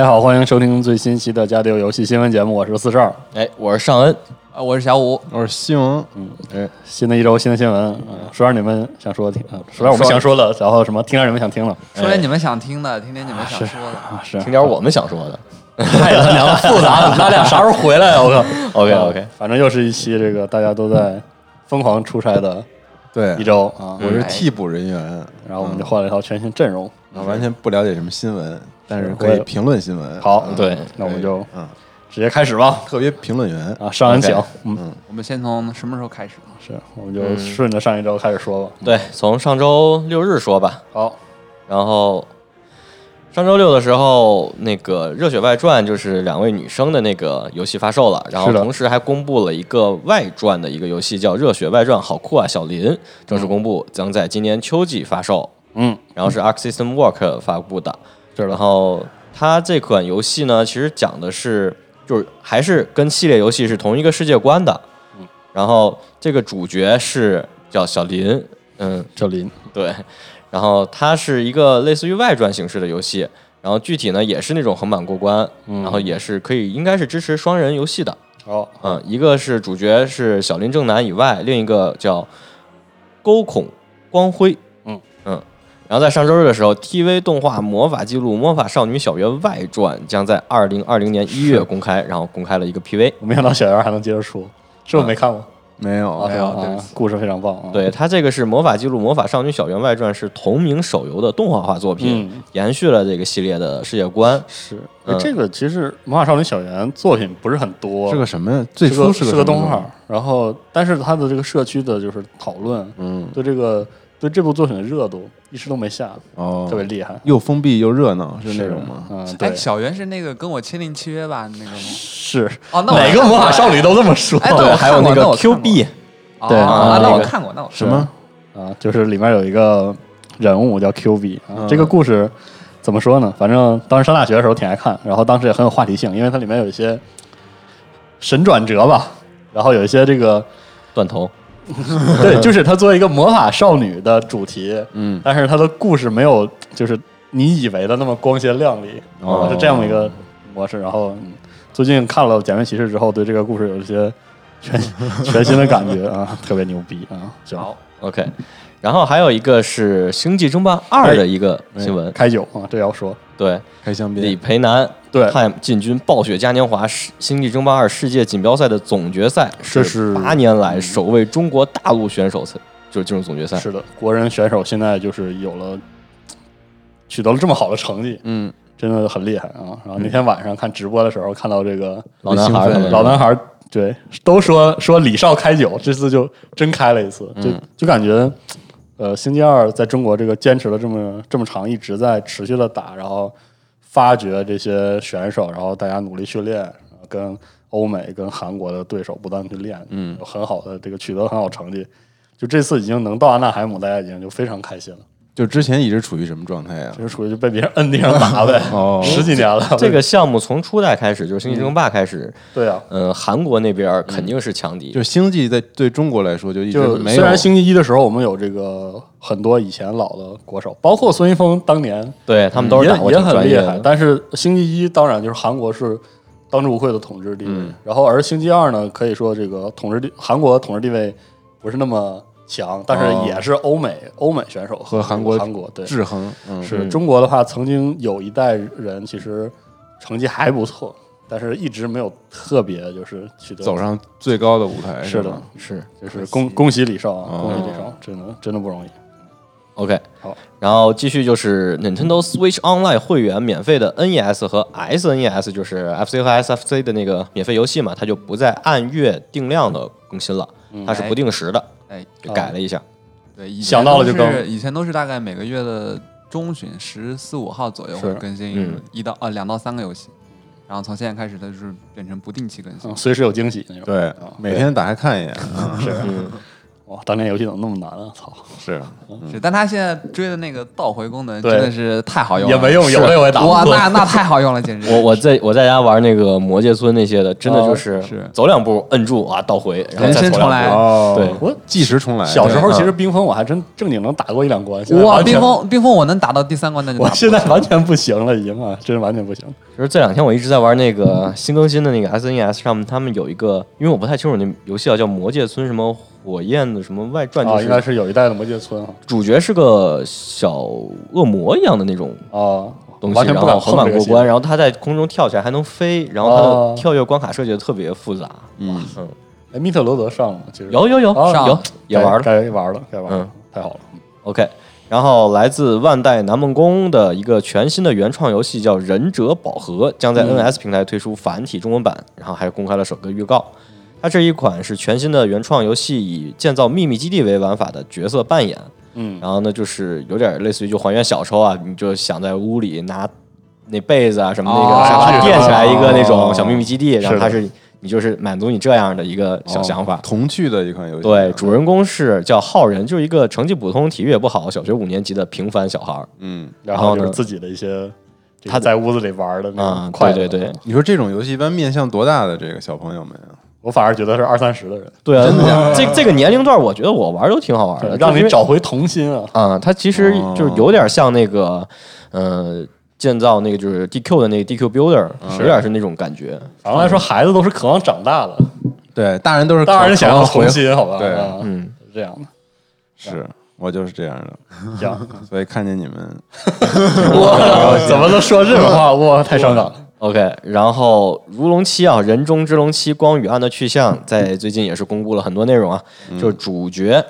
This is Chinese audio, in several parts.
大家好，欢迎收听最新期的《加丢游戏新闻节目》，我是四十二。哎，我是尚恩，啊，我是小五，我是西蒙，嗯，哎，新的一周新的新闻，嗯，说点你们想说的听，啊，说点我们想说的，然后什么听点你们想听的，说点你们想听的，听听你们想说的。啊，是。听点我们想说的。太他娘的复杂了，咱俩啥时候回来呀？我靠。OK OK，反正又是一期这个大家都在疯狂出差的对。一，周啊，我是替补人员，然后我们就换了一套全新阵容。啊，完全不了解什么新闻，但是可以评论新闻。好嗯对，那我们就嗯，直接开始吧。特别评论员，啊，上人请嗯，我们先从什么时候开始呢？是，我们就顺着上一周开始说吧。对，从上周六日说吧。好，然后上周六的时候，那个《热血外传》就是两位女生的那个游戏发售了，然后同时还公布了一个外传的一个游戏，叫《热血外传》，好酷啊！小林正式公布，将在今年秋季发售。嗯，然后是 Arc System Work 发布的。是的然后它这款游戏呢，其实讲的是，就是还是跟系列游戏是同一个世界观的。嗯，然后这个主角是叫小林，嗯，小林，对。然后它是一个类似于外传形式的游戏，然后具体呢也是那种横版过关，嗯然后也是可以应该是支持双人游戏的。哦，嗯，一个是主角是小林正男以外，另一个叫沟孔光辉。嗯嗯，然后在上周日的时候，TV 动画《魔法记录魔法少女小圆外传》将在二零二零年一月 公开，然后公开了一个 PV。我没想到小圆还能接着出，是不是没看过没有啊，是吧？啊，故事非常棒啊。，对，它这个是《魔法记录魔法少女小圆外传》，是同名手游的动画化作品，嗯延续了这个系列的世界观。是嗯这个其实《魔法少女小圆》作品不是很多，是个什么呀？最初是个是个个个动画，，然后但是它的这个社区的就是讨论，嗯，对这个对这部作品的热度一直都没下，哦，特别厉害，又封闭又热闹，是那种吗？嗯，哎，对，小圆是那个跟我签订契约吧？那个吗？是哦，那我哪个魔法少女都这么说哎，对我还有那个看过 Q 看过 B，对啊，啊那那个我看过，那我什么？啊，就是里面有一个人物叫 Q B 啊，嗯这个故事怎么说呢？反正当时上大学的时候挺爱看，然后当时也很有话题性，因为它里面有一些神转折吧，然后有一些这个断头。对，就是它作为一个魔法少女的主题，嗯，但是它的故事没有就是你以为的那么光鲜亮丽，哦是这样的一个模式。然后、嗯最近看了《假面骑士》之后，对这个故事有一些全全新的感觉啊，特别牛逼啊！行，好，OK，然后还有一个是《星际争霸二》的一个新闻，开酒啊，这要说对，开香槟李，培南对进军暴雪嘉年华世星际争霸二世界锦标赛的总决赛，这是八年来首位中国大陆选手才就是进入总决赛。是的，国人选手现在就是有了取得了这么好的成绩，嗯，真的很厉害啊！然后那天晚上看直播的时候，看到这个老男孩老男孩儿对都说说李少开酒，这次就真开了一次，就嗯就感觉呃，星期二在中国这个坚持了这么这么长，一直在持续的打，然后发掘这些选手，然后大家努力训练，跟欧美跟韩国的对手不断去练，嗯有很好的这个取得很好成绩。就这次已经能到阿纳海姆，大家已经就非常开心了，就之前一直处于什么状态呀？就是属于就被别人摁地上打呗，哦 十几年了。这个项目从初代开始，就是《星际争霸》开始，对啊，嗯，韩国那边肯定是强敌就，星际在对中国来说就一直没有虽然星期一的时候，我们有这个很多以前老的国手，包括孙一峰当年对他们都是也也打过挺很厉害。但是星期一当然就是韩国是当之无愧的统治地位，嗯然后而星期二呢，可以说这个统治地韩国统治地位不是那么强，但哦。是也是欧美、欧美选手和韩国韩国对。制衡，嗯，是中国的话，曾经有一代人其实成绩还不错，但是一直没有特别就是取得走上最高的舞台是的，是就是恭恭喜李少啊，哦。恭喜李少，真的真的不容易。OK，好，然后继续就是 Nintendo Switch Online 会员免费的 NES 和 SNES，就是 FC 和 SFC 的那个免费游戏嘛，它就不再按月定量的更新了，它是不定时的，哎，就改了一下。对，以前想到了就都更是以前都是大概每个月的中旬十四五号左右是会更新嗯一到呃两到三个游戏，然后从现在开始它就是变成不定期更新嗯，。随时有惊喜那种。对啊，每天打开看一眼，是嗯，哇，当年游戏怎么那么难啊？操，是是，但他现在追的那个倒回功能对真的是太好用了，也没用，有的我也打不哇，过。那那太好用了，简直。我我在我在家玩那个魔界村那些的，真的就是哦是走两步摁住啊，倒回，然后人再走两生重来步。哦，对我计时重来，小时候其实冰封我还真正经能打过一两关，现在哇，完全冰，封冰封我能打到第三关，那就打不我现在完全不行了，已经啊，真是完全不行。就是这两天我一直在玩那个新更新的那个 SNES 上面，他们有一个，因为我不太清楚那游戏啊，叫《魔界村》什么火焰的什么外传，就啊，应该是是有一代的魔界村啊，主角是个小恶魔一样的那种啊，东西，完全不敢然后横碰这个系版过关，然后他在空中跳起来还能飞，然后他哦的跳跃关卡设计的特别复杂。嗯，哎，密特罗德上了吗？其实有有有啊上有也玩了该该玩了，该玩了嗯，太好了。，OK。然后来自万代南梦宫的一个全新的原创游戏叫《忍者宝盒》，将在嗯。NS 平台推出繁体中文版，然后还公开了首个预告。它这一款是全新的原创游戏，以建造秘密基地为玩法的角色扮演。嗯，然后呢，就是有点类似于就还原小时候啊，你就想在屋里拿那被子啊什么那哦个沙发垫起来一个那哦。种小秘密基地，然后它是是你就是满足你这样的一个小想法。童趣的一款游戏，对，主人公是叫浩仁，就是一个成绩普通、体育也不好、小学五年级的平凡小孩儿。嗯，然后呢就是自己的一些他在屋子里玩的那啊种，快乐。对对对，你说这种游戏一般面向多大的这个小朋友们啊？我反而觉得是二三十的人，对啊，这这个年龄段，我觉得我玩都挺好玩的，让你找回童心啊。啊、它其实就是有点像那个，呃，建造那个就是 DQ 的那个 DQ Builder，、有点是那种感觉。反过来说，孩子都是渴望长大的，对，大人都是大人想要渴望回，童心，好吧？对啊嗯，是这样的。是我就是这样的，行，所以看见你们，哇，怎么能说这种话？哇，太伤感了。OK，然后《如龙七》啊，《人中之龙七：光与暗的去向》在最近也是公布了很多内容啊，就是主角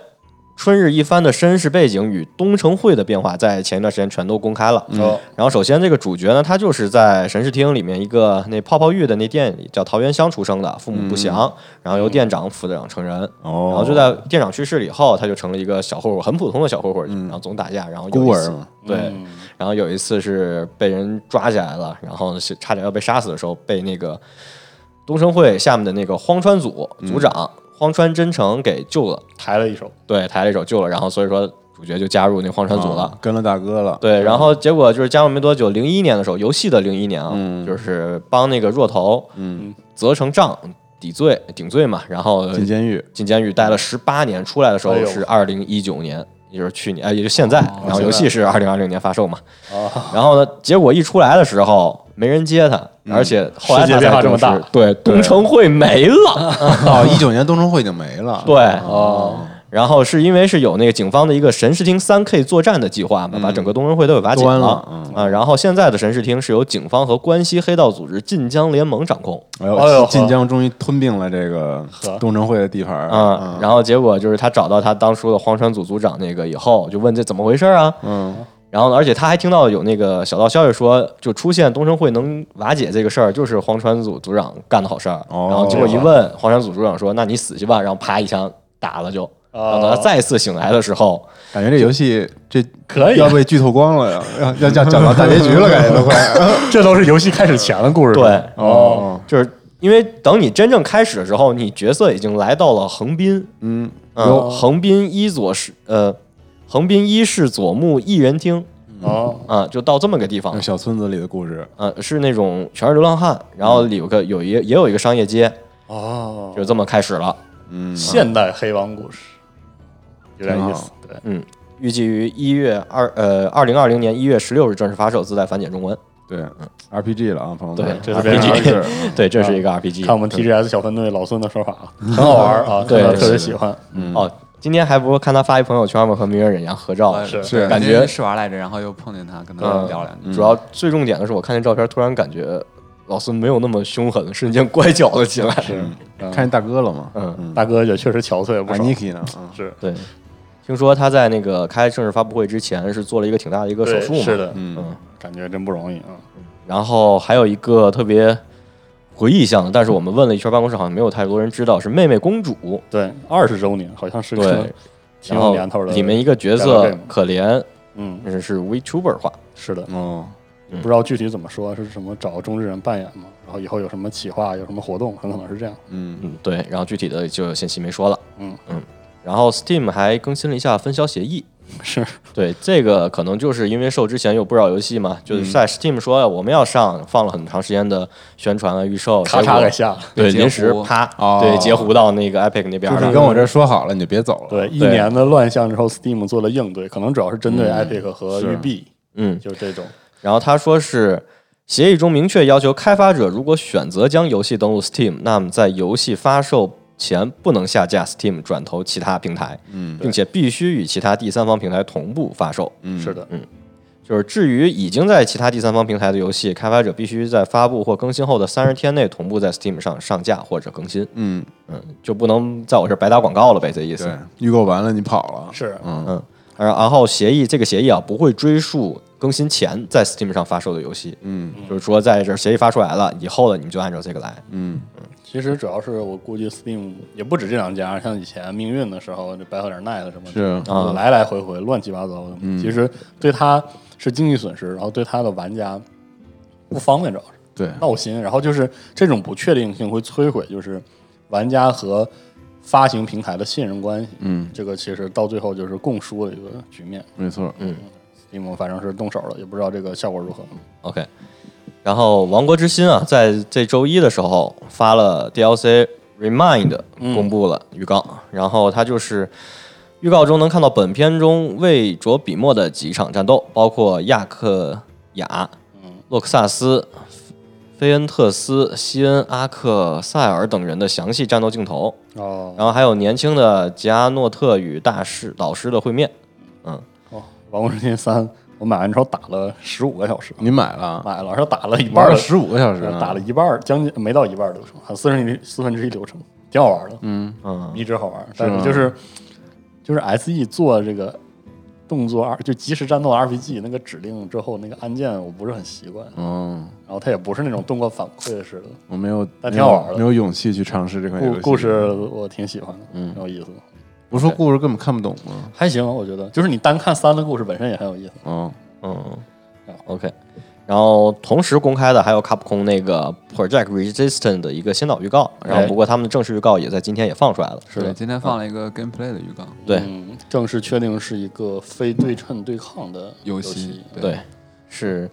春日一番的身世背景与东城会的变化，在前一段时间全都公开了。哦。然后首先这个主角呢，他就是在神视厅里面一个那泡泡浴的那店里叫桃源乡出生的，父母不详，然后由店长副队长成人。哦，然后就在店长去世了以后，他就成了一个小混混，很普通的小混混，然后总打架，然后孤儿嘛，对，嗯。然后有一次是被人抓起来了，然后是差点要被杀死的时候，被那个东城会下面的那个荒川组组长、荒川真诚给救了，抬了一手，对，抬了一手救了，然后所以说主角就加入那荒川组了。啊跟了大哥了，对，然后结果就是加入没多久，零一年的时候，游戏的零一年啊，嗯。就是帮那个若头嗯，责成杖抵罪顶罪嘛，然后进监狱，进监狱待了十八年，出来的时候哎呦。是二零一九年，也就是去年，哎，也就现在。然后游戏是二零二零年发售嘛。啊，然后呢，结果一出来的时候没人接他，而且后来变化这么大。对，东城会没了。哦，一九年东城会已经没了，对，哦，然后是因为是有那个警方的一个神视厅三 K 作战的计划嘛，把整个东城会都给瓦解端了嗯。啊。然后现在的神视厅是由警方和关西黑道组织晋江联盟掌控。哎呦，哎呦晋江终于吞并了这个呵。东城会的地盘儿。啊，然后结果就是他找到他当初的荒川组组长那个以后，就问这怎么回事啊？嗯，然后呢，而且他还听到有那个小道消息说，就出现东城会能瓦解这个事儿，就是黄川组组长干的好事儿。哦然后结果一问，黄川组组长说：“那你死去吧。”然后啪一枪打了就。然后等他再次醒来的时候，感觉这游戏这可以要被剧透光了呀，要要要讲到大结局了，感觉都快。这都是游戏开始前的故事。对哦，就是因为等你真正开始的时候，你角色已经来到了横滨，嗯，嗯，横滨一左是，呃，横滨一市佐木艺人厅，哦，啊，就到这么个地方，小村子里的故事，呃，是那种全是流浪汉，然后里有个有一也有一个商业街，哦，就这么开始了。嗯，现代黑帮故事，有点意思。对，嗯，预计于一月二呃二零二零年一月十六日正式发售，自带繁简中文。对，RPG 了啊，朋友们，对这是 RPG 对，这是一个 RPG。看我们 TGS 小分队老孙的说法，很好玩啊，对特别喜欢。嗯。哦，今天还不是看他发一朋友圈嘛，和名人忍一样合照，呃是是感觉是玩来着，然后又碰见他，跟他嗯聊两句。主要最重点的是，我看见照片，突然感觉老孙没有那么凶狠，瞬间乖巧了起来。是。看见大哥了吗？嗯，大哥也确实憔悴不少。，Niki 呢？嗯是。对，听说他在那个开正式发布会之前是做了一个挺大的一个手术嘛，是的，嗯。嗯，感觉真不容易啊。然后还有一个特别回忆向的，但是我们问了一圈办公室，好像没有太多人知道，是妹妹公主。对，二十周年好像是个对，挺然后有年头的。里面一个角色编可怜，嗯，是是 VTuber 化。是的，哦，不知道具体怎么说，是什么找中之人扮演吗？然后以后有什么企划，有什么活动，很可能是这样。嗯嗯，对，然后具体的就有信息没说了。嗯嗯，然后 Steam 还更新了一下分销协议。是，对，这个可能就是因为受之前有不少游戏嘛，就是嗯。在 Steam 说我们要上，放了很长时间的宣传啊、预售，咔嚓给下。了。对，截临时啪，哦。对，截胡到那个 Epic 那边了。就是跟我这说好了，你就别走了。对，一年的乱象之后，Steam 做了应对，可能主要是针对嗯。Epic 和育碧，嗯，就是这种。然后他说是协议中明确要求，开发者如果选择将游戏登录 Steam，那么在游戏发售前不能下架 Steam 转投其他平台，嗯并且必须与其他第三方平台同步发售。嗯，是的，嗯。就是至于已经在其他第三方平台的游戏，开发者必须在发布或更新后的三十天内同步在 Steam 上上架或者更新，嗯，嗯，就不能在我这儿白打广告了呗，这意思。对。，预购完了你跑了，是。嗯。嗯，然然后协议这个协议啊不会追溯更新前在 Steam 上发售的游戏，嗯。就是说在这协议发出来了以后呢，你们就按照这个来。嗯其实主要是我估计 Steam 也不止这两家，像以前命运的时候，这 Battle.net 什么的，是啊来来回回乱七八糟的。嗯其实对他是经济损失，然后对他的玩家不方便，主要是 对，闹心。然后就是这种不确定性会摧毁，就是玩家和发行平台的信任关系。嗯，这个其实到最后就是共输的一个局面。没错，嗯 Steam 反正是动手了，也不知道这个效果如何。OK，然后《王国之心》啊，在这周一的时候发了 DLC Remind，嗯。公布了预告，然后它就是预告中能看到本片中未着笔墨的几场战斗，包括亚克雅、嗯。洛克萨斯、菲恩特斯、西恩、阿克塞尔等人的详细战斗镜头，哦，然后还有年轻的吉阿诺特与大师老师的会面。嗯。哦，《王国之心三》我买完之后打了十五个小时，你买了，买了，然后打了一半儿玩了十五个小时啊，打了一半儿，将近没到一半儿流程，还四分之一四分之一流程，挺好玩的，嗯嗯一直好玩。是但是就是就是 S E 做这个动作二就即时战斗 RPG 那个指令之后，那个按键我不是很习惯，嗯，然后它也不是那种动作反馈式的。我没有，但挺好玩的没有勇气去尝试这款游戏。故故事我挺喜欢的，嗯挺有意思的。不是说故事根本看不懂吗？还行，我觉得。就是你单看三的故事本身也很有意思。嗯，嗯，OK。然后同时公开的还有卡普空那个 Project Resistant 的一个先导预告，然后不过他们的正式预告也在今天也放出来了。是的，今天放了一个 gameplay 的预告，对。嗯，正式确定是一个非对称对抗的游戏戏，对，是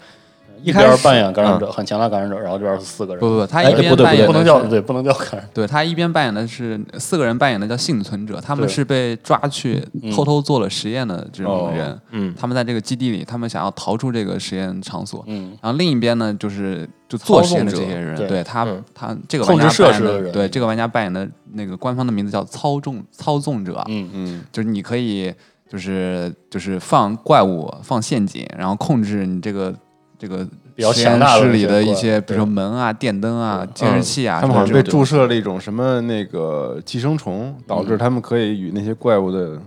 一一开始边扮演感染者，很强大感染者，然后这边是四个人，不不不，他哎一边不对不对扮演的不能叫对，不能叫感染，对他一边扮演的是四个人扮演的叫幸存者，他们是被抓去嗯偷偷做了实验的这种哦人，嗯。他们在这个基地里，他们想要逃出这个实验场所。嗯，然后另一边呢，就是就做实验的这些人，对他嗯他这个玩家控制设扮演的，施的人。对这个玩家扮演的那个官方的名字叫操纵操纵者，嗯嗯。就是你可以就是就是放怪物放陷阱，然后控制你这个这个比较实验强大的室里的一些，比如说门啊、电灯啊、监视器啊，他们好像被注射了一种什么那个寄生虫，导致他们可以与那些怪物的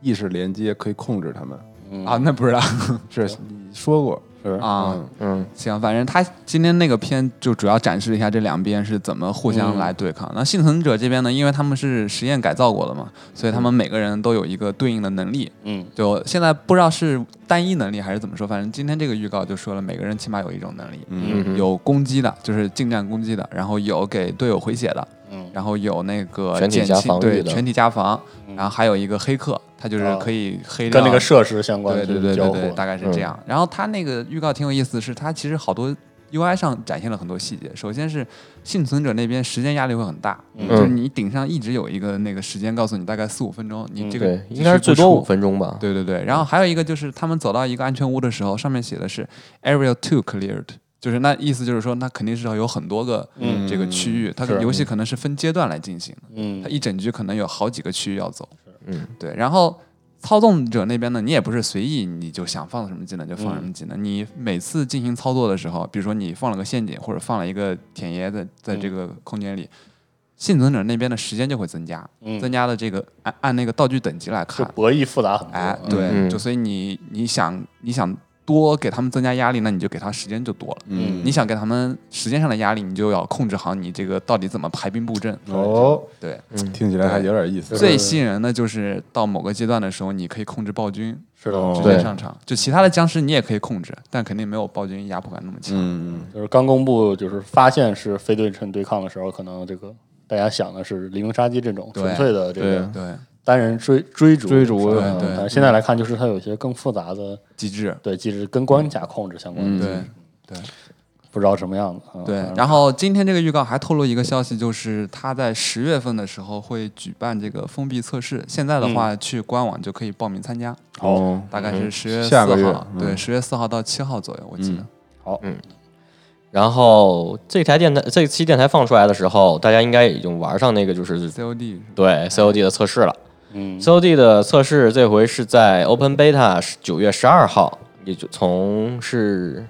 意识连接，可以控制他们。嗯啊，那不知道。是你说过是啊。嗯嗯行，反正他今天那个片就主要展示了一下这两边是怎么互相嗯来对抗。那幸存者这边呢，因为他们是实验改造过的嘛，所以他们每个人都有一个对应的能力。嗯就现在不知道是单一能力还是怎么说，反正今天这个预告就说了，每个人起码有一种能力，嗯嗯有攻击的，就是近战攻击的，然后有给队友回血的，嗯。然后有那个全体加防对全体加防，嗯。然后还有一个黑客，他就是哦。可以黑掉。跟那个设施相关对去交对对对对，互，大概是这样。然后他那个预告挺有意思，是它其实好多 UI 上展现了很多细节。首先是幸存者那边时间压力会很大，嗯。就是你顶上一直有一个那个时间告诉你大概四五分钟，你嗯。这个对，应该是最多五。分钟吧。对对对，然后还有一个就是他们走到一个安全屋的时候，上面写的是 Area Two Cleared，就是那意思就是说，那肯定是要有很多个嗯。这个区域，它是。游戏可能是分阶段来进行的，嗯。它一整局可能有好几个区域要走。嗯。对，然后操纵者那边呢，你也不是随意你就想放什么技能就放什么技能，你每次进行操作的时候，比如说你放了个陷阱或者放了一个舔爷在在这个空间里，幸存者那边的时间就会增加，嗯。增加的这个按按那个道具等级来就看，博弈复杂很多。哎，嗯对，嗯。就所以你你想你想多给他们增加压力，那你就给他时间就多了。嗯你想给他们时间上的压力，你就要控制好你这个到底怎么排兵布阵。哦，对，听起来还有点意思。最吸引人的就是到某个阶段的时候，你可以控制暴君是的，哦直接上场。就其他的僵尸你也可以控制，但肯定没有暴君压迫感那么强。嗯，就是刚公布，就是发现是非对称对抗的时候，可能这个大家想的是黎明杀机这种纯粹的这个对，单人追追逐追逐嗯对对但是现在来看，就是它有一些更复杂的机制。对机制跟关卡控制相关对对不知道什么样子。嗯对然后今天这个预告还透露一个消息，就是他在十月份的时候会举办这个封闭测试。现在的话，去官网就可以报名参加，哦，大概是十月四号，对，嗯十月四号到七号左右，我记得。好，嗯然后这台电台这期电台放出来的时候，大家应该已经玩上那个就是 COD 对 COD 的测试了。嗯。COD 的测试这回是在 Open Beta 是九月十二号，也就从是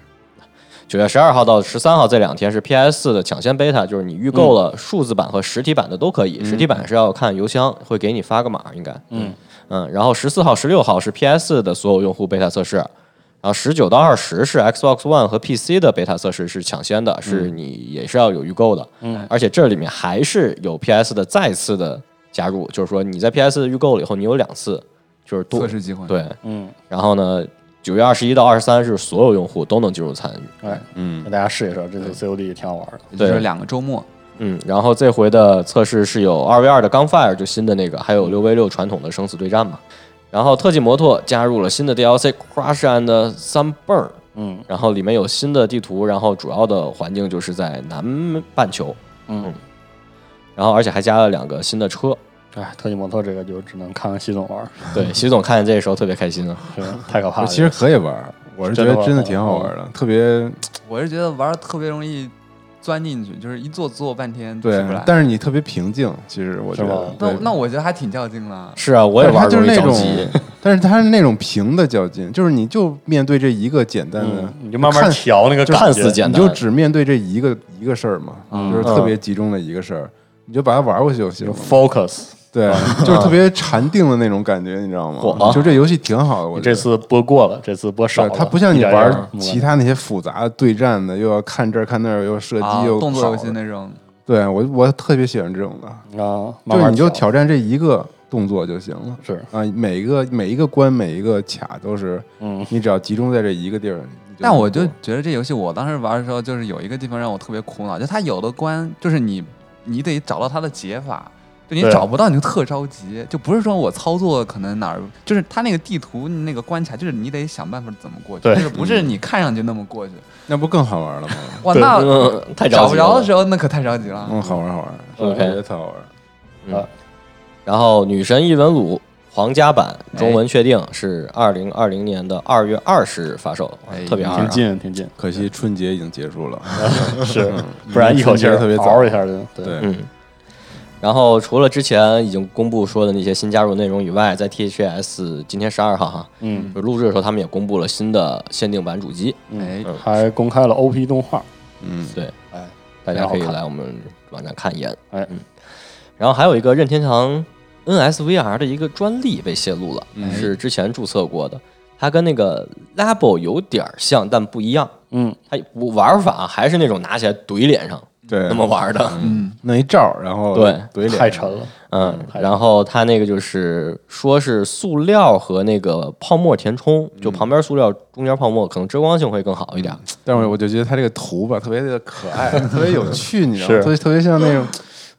九月十二号到十三号这两天是 PS 的抢先 Beta，就是你预购了数字版和实体版的都可以，实体版是要看邮箱会给你发个码，应该嗯。嗯，然后十四号、十六号是 PS 的所有用户 Beta 测试，然后十九到二十是 Xbox One 和 PC 的 Beta 测试是抢先的，是你也是要有预购的，嗯，而且这里面还是有 PS 的再次的加入，就是说你在 PS 预购了以后，你有两次就是多测试机会。对，嗯，然后呢，九月二十一到二十三是所有用户都能进入参与，哎，嗯。让大家试一试，这次 COD 也挺好玩的。对也就是两个周末。嗯，然后这回的测试是有二 v 二的 Gunfire 就新的那个，还有六 v 六传统的生死对战嘛。然后特技摩托加入了新的 DLC Crash and Sunburn，嗯。然后里面有新的地图，然后主要的环境就是在南半球，嗯，然后而且还加了两个新的车。哎，特技摩托这个就只能看看习总玩，对，习总看见这个时候特别开心啊。太可怕了。其实可以玩，我是觉得真的挺好玩的，特别我是觉得玩特别容易钻进去，就是一坐坐半天出对不来。，但是你特别平静，其实我觉得，那那我觉得还挺较劲的。是啊，我也玩就是那种 但是它是那种平的较劲，就是你就面对这一个简单的嗯，，你就慢慢调那个看似简单。你就只面对这一个一个事儿嘛，嗯。就是特别集中的一个事儿，你就把它玩过去就行了。focus。对，就是特别禅定的那种感觉，你知道吗？嚯就这游戏挺好的，我觉得。你这次播过了，这次播少它不像你玩其他那些复杂的对战的，又要看这儿看那儿，又要射击啊，又动作游戏那种，对我我特别喜欢这种的，啊，就你就挑战这一个动作就行了。是。啊，每一个每一个关每一个卡都是，嗯。你只要集中在这一个地儿。你但我就觉得这游戏我当时玩的时候，就是有一个地方让我特别苦恼，就它有的关就是你你得找到它的解法。就你找不到，你就特着急，就不是说我操作可能哪儿，就是它那个地图那个关卡，就是你得想办法怎么过去，就是不是你看上去那么过去。那不更好玩了吗？哇，对那嗯，太着找急了不着的时候，那可太着急了。嗯，好玩好玩 OK 我觉特好玩。然后《女神异闻录》皇家版中文确定是二零二零年的二月二十日发售，哎特别二啊。近挺近，可惜春节已经结束了，是，不然一口气儿特别早。嗷一下就对。对，嗯。然后除了之前已经公布说的那些新加入内容以外，在 THS 今天十二号哈，嗯，就录制的时候他们也公布了新的限定版主机，哎，嗯还公开了 OP 动画，嗯，对，哎，大家可以来我们网站看一眼。哎。嗯。然后还有一个任天堂 NSVR 的一个专利被泄露了，嗯。是之前注册过的，它跟那个 Labo 有点儿像，但不一样。嗯，它玩法还是那种拿起来怼脸上对，那么玩的。嗯，弄一罩，然后对。怼脸，太沉了，嗯，然后它那个就是说是塑料和那个泡沫填充，就旁边塑料，中间泡沫，可能遮光性会更好一点。但是我就觉得它这个图吧，特别的可爱，特别有趣，你知道吗？是。特别特别像那种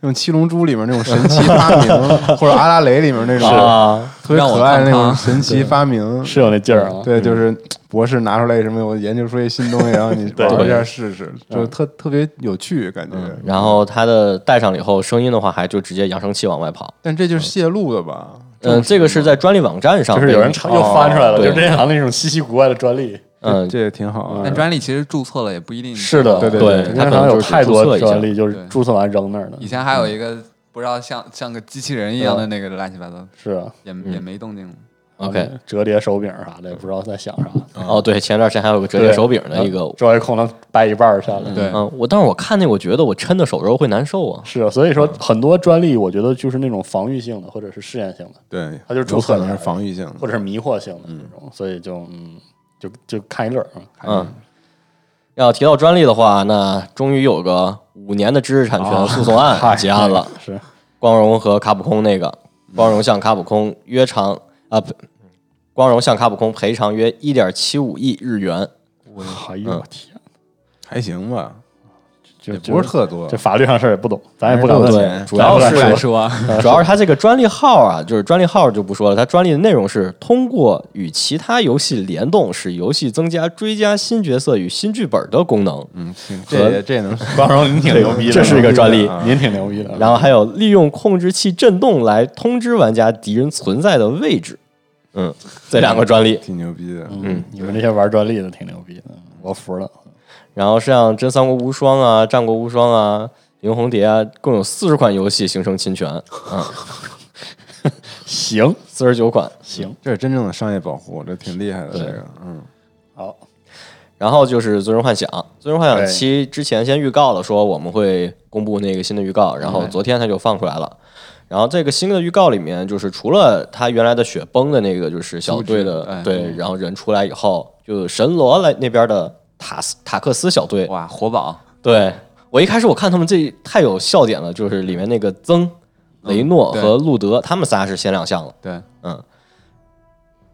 那种七龙珠里面那种神 奇发明，或者阿拉蕾里面那种啊，特别让我可爱的那种神奇发明。是有那劲儿啊。对，就是博士拿出来什么，我研究出一新东西，然后你 对玩一下试试，就特特别有趣感觉。然后它的戴上了以后，声音的话还就直接扬声器往外跑。但这就是泄露的吧？嗯，这个是在专利网站上，就是有人查又翻出来了，对就任天堂那种稀奇古怪的专利。嗯这也挺好啊。但专利其实注册了也不一定是的，对对对任天堂有太多专利，就是注册完扔那儿的以。前还有一个不知道像像个机器人一样的那个乱七八糟，是啊，也嗯也没动静了。OK 折叠手柄啥的，也不知道在想啥。哦，对，前段时间还有个折叠手柄的一个，周围空能掰一半儿下来。对嗯，我但是我看那，我觉得我抻的手肘会难受啊。是啊，所以说很多专利，我觉得就是那种防御性的，或者是试验性的，对，它就是注册的有可能是防御性的，或者是迷惑性的那种，所以就嗯，就就看一乐啊。嗯，要提到专利的话，那终于有个五年的知识产权诉讼案结案了。是光荣和卡普空那个，光荣向卡普空约偿啊，不光荣向卡普空赔偿约一点七五亿日元。哎呦我天，还行吧，就也不是特多这。法律上事儿也不懂，咱也不敢问。对，主要是不敢说 主要是它这个专利号啊，就是专利号就不说了，它专利的内容是通过与其他游戏联动，使游戏增加追加新角色与新剧本的功能。嗯，行这也这也能光荣您挺牛逼的，这是一个专利啊您挺牛逼的。然后还有利用控制器震动来通知玩家敌人存在的位置。嗯，这两个专利。挺牛逼的。嗯，你们这些玩专利的挺牛逼的，我服了。然后像《真三国无双》啊、《战国无双》啊、《银红蝶》啊，共有四十款游戏形成侵权，嗯，行。四十九款。行，这是真正的商业保护，这挺厉害的。这个，嗯，好，然后就是《最终幻想》，《最终幻想七》之前先预告了说我们会公布那个新的预告，然后昨天它就放出来了。然后这个新的预告里面，就是除了他原来的雪崩的那个就是小队的对，然后人出来以后，就神罗来那边的塔斯塔克斯小队，哇，活宝，对我一开始我看他们这太有笑点了，就是里面那个曾、雷诺和路德，他们仨是先亮相了。对，嗯，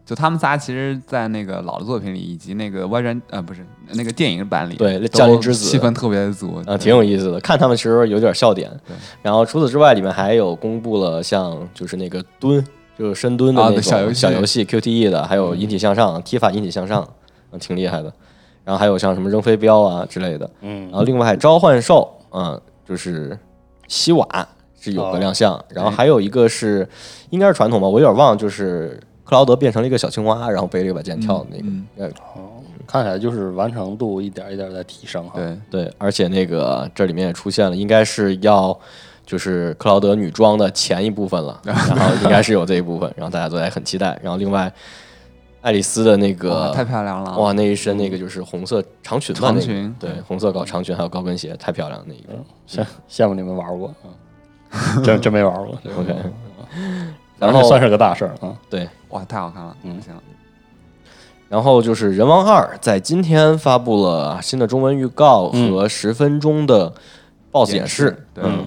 就他们仨，其实，在那个老的作品里，以及那个外传呃不是那个电影版里，对都降临之子气氛特别足啊，挺有意思的，看他们其实有点笑点。然后除此之外，里面还有公布了像就是那个蹲，就是深蹲的啊那种小游戏小游戏 QTE 的，还有引体向上、踢法引体向上，嗯，挺厉害的。然后还有像什么扔飞镖啊之类的。嗯然后另外召唤兽，嗯，就是西瓦是有个亮相，然后还有一个是应该是传统吧，我有点忘了，就是克劳德变成了一个小青蛙，然后背了一把剑跳的那个。嗯呃看起来就是完成度一点一点在提升哈。对，对，而且那个这里面也出现了，应该是要就是克劳德女装的前一部分了，然后应该是有这一部分，然后大家都还很期待。然后另外，爱丽丝的那个哇太漂亮了，哇，那一身那个就是红色长裙吧，那个长裙。对，红色高长裙还有高跟鞋，太漂亮了那个。羡羡慕你们玩过，嗯 真真没玩过。这个 OK，然然后后算是个大事儿啊。对，哇，太好看了，嗯。行，然后就是《人王二》在今天发布了新的中文预告嗯。和十分钟的 BOSS 演示。对，嗯，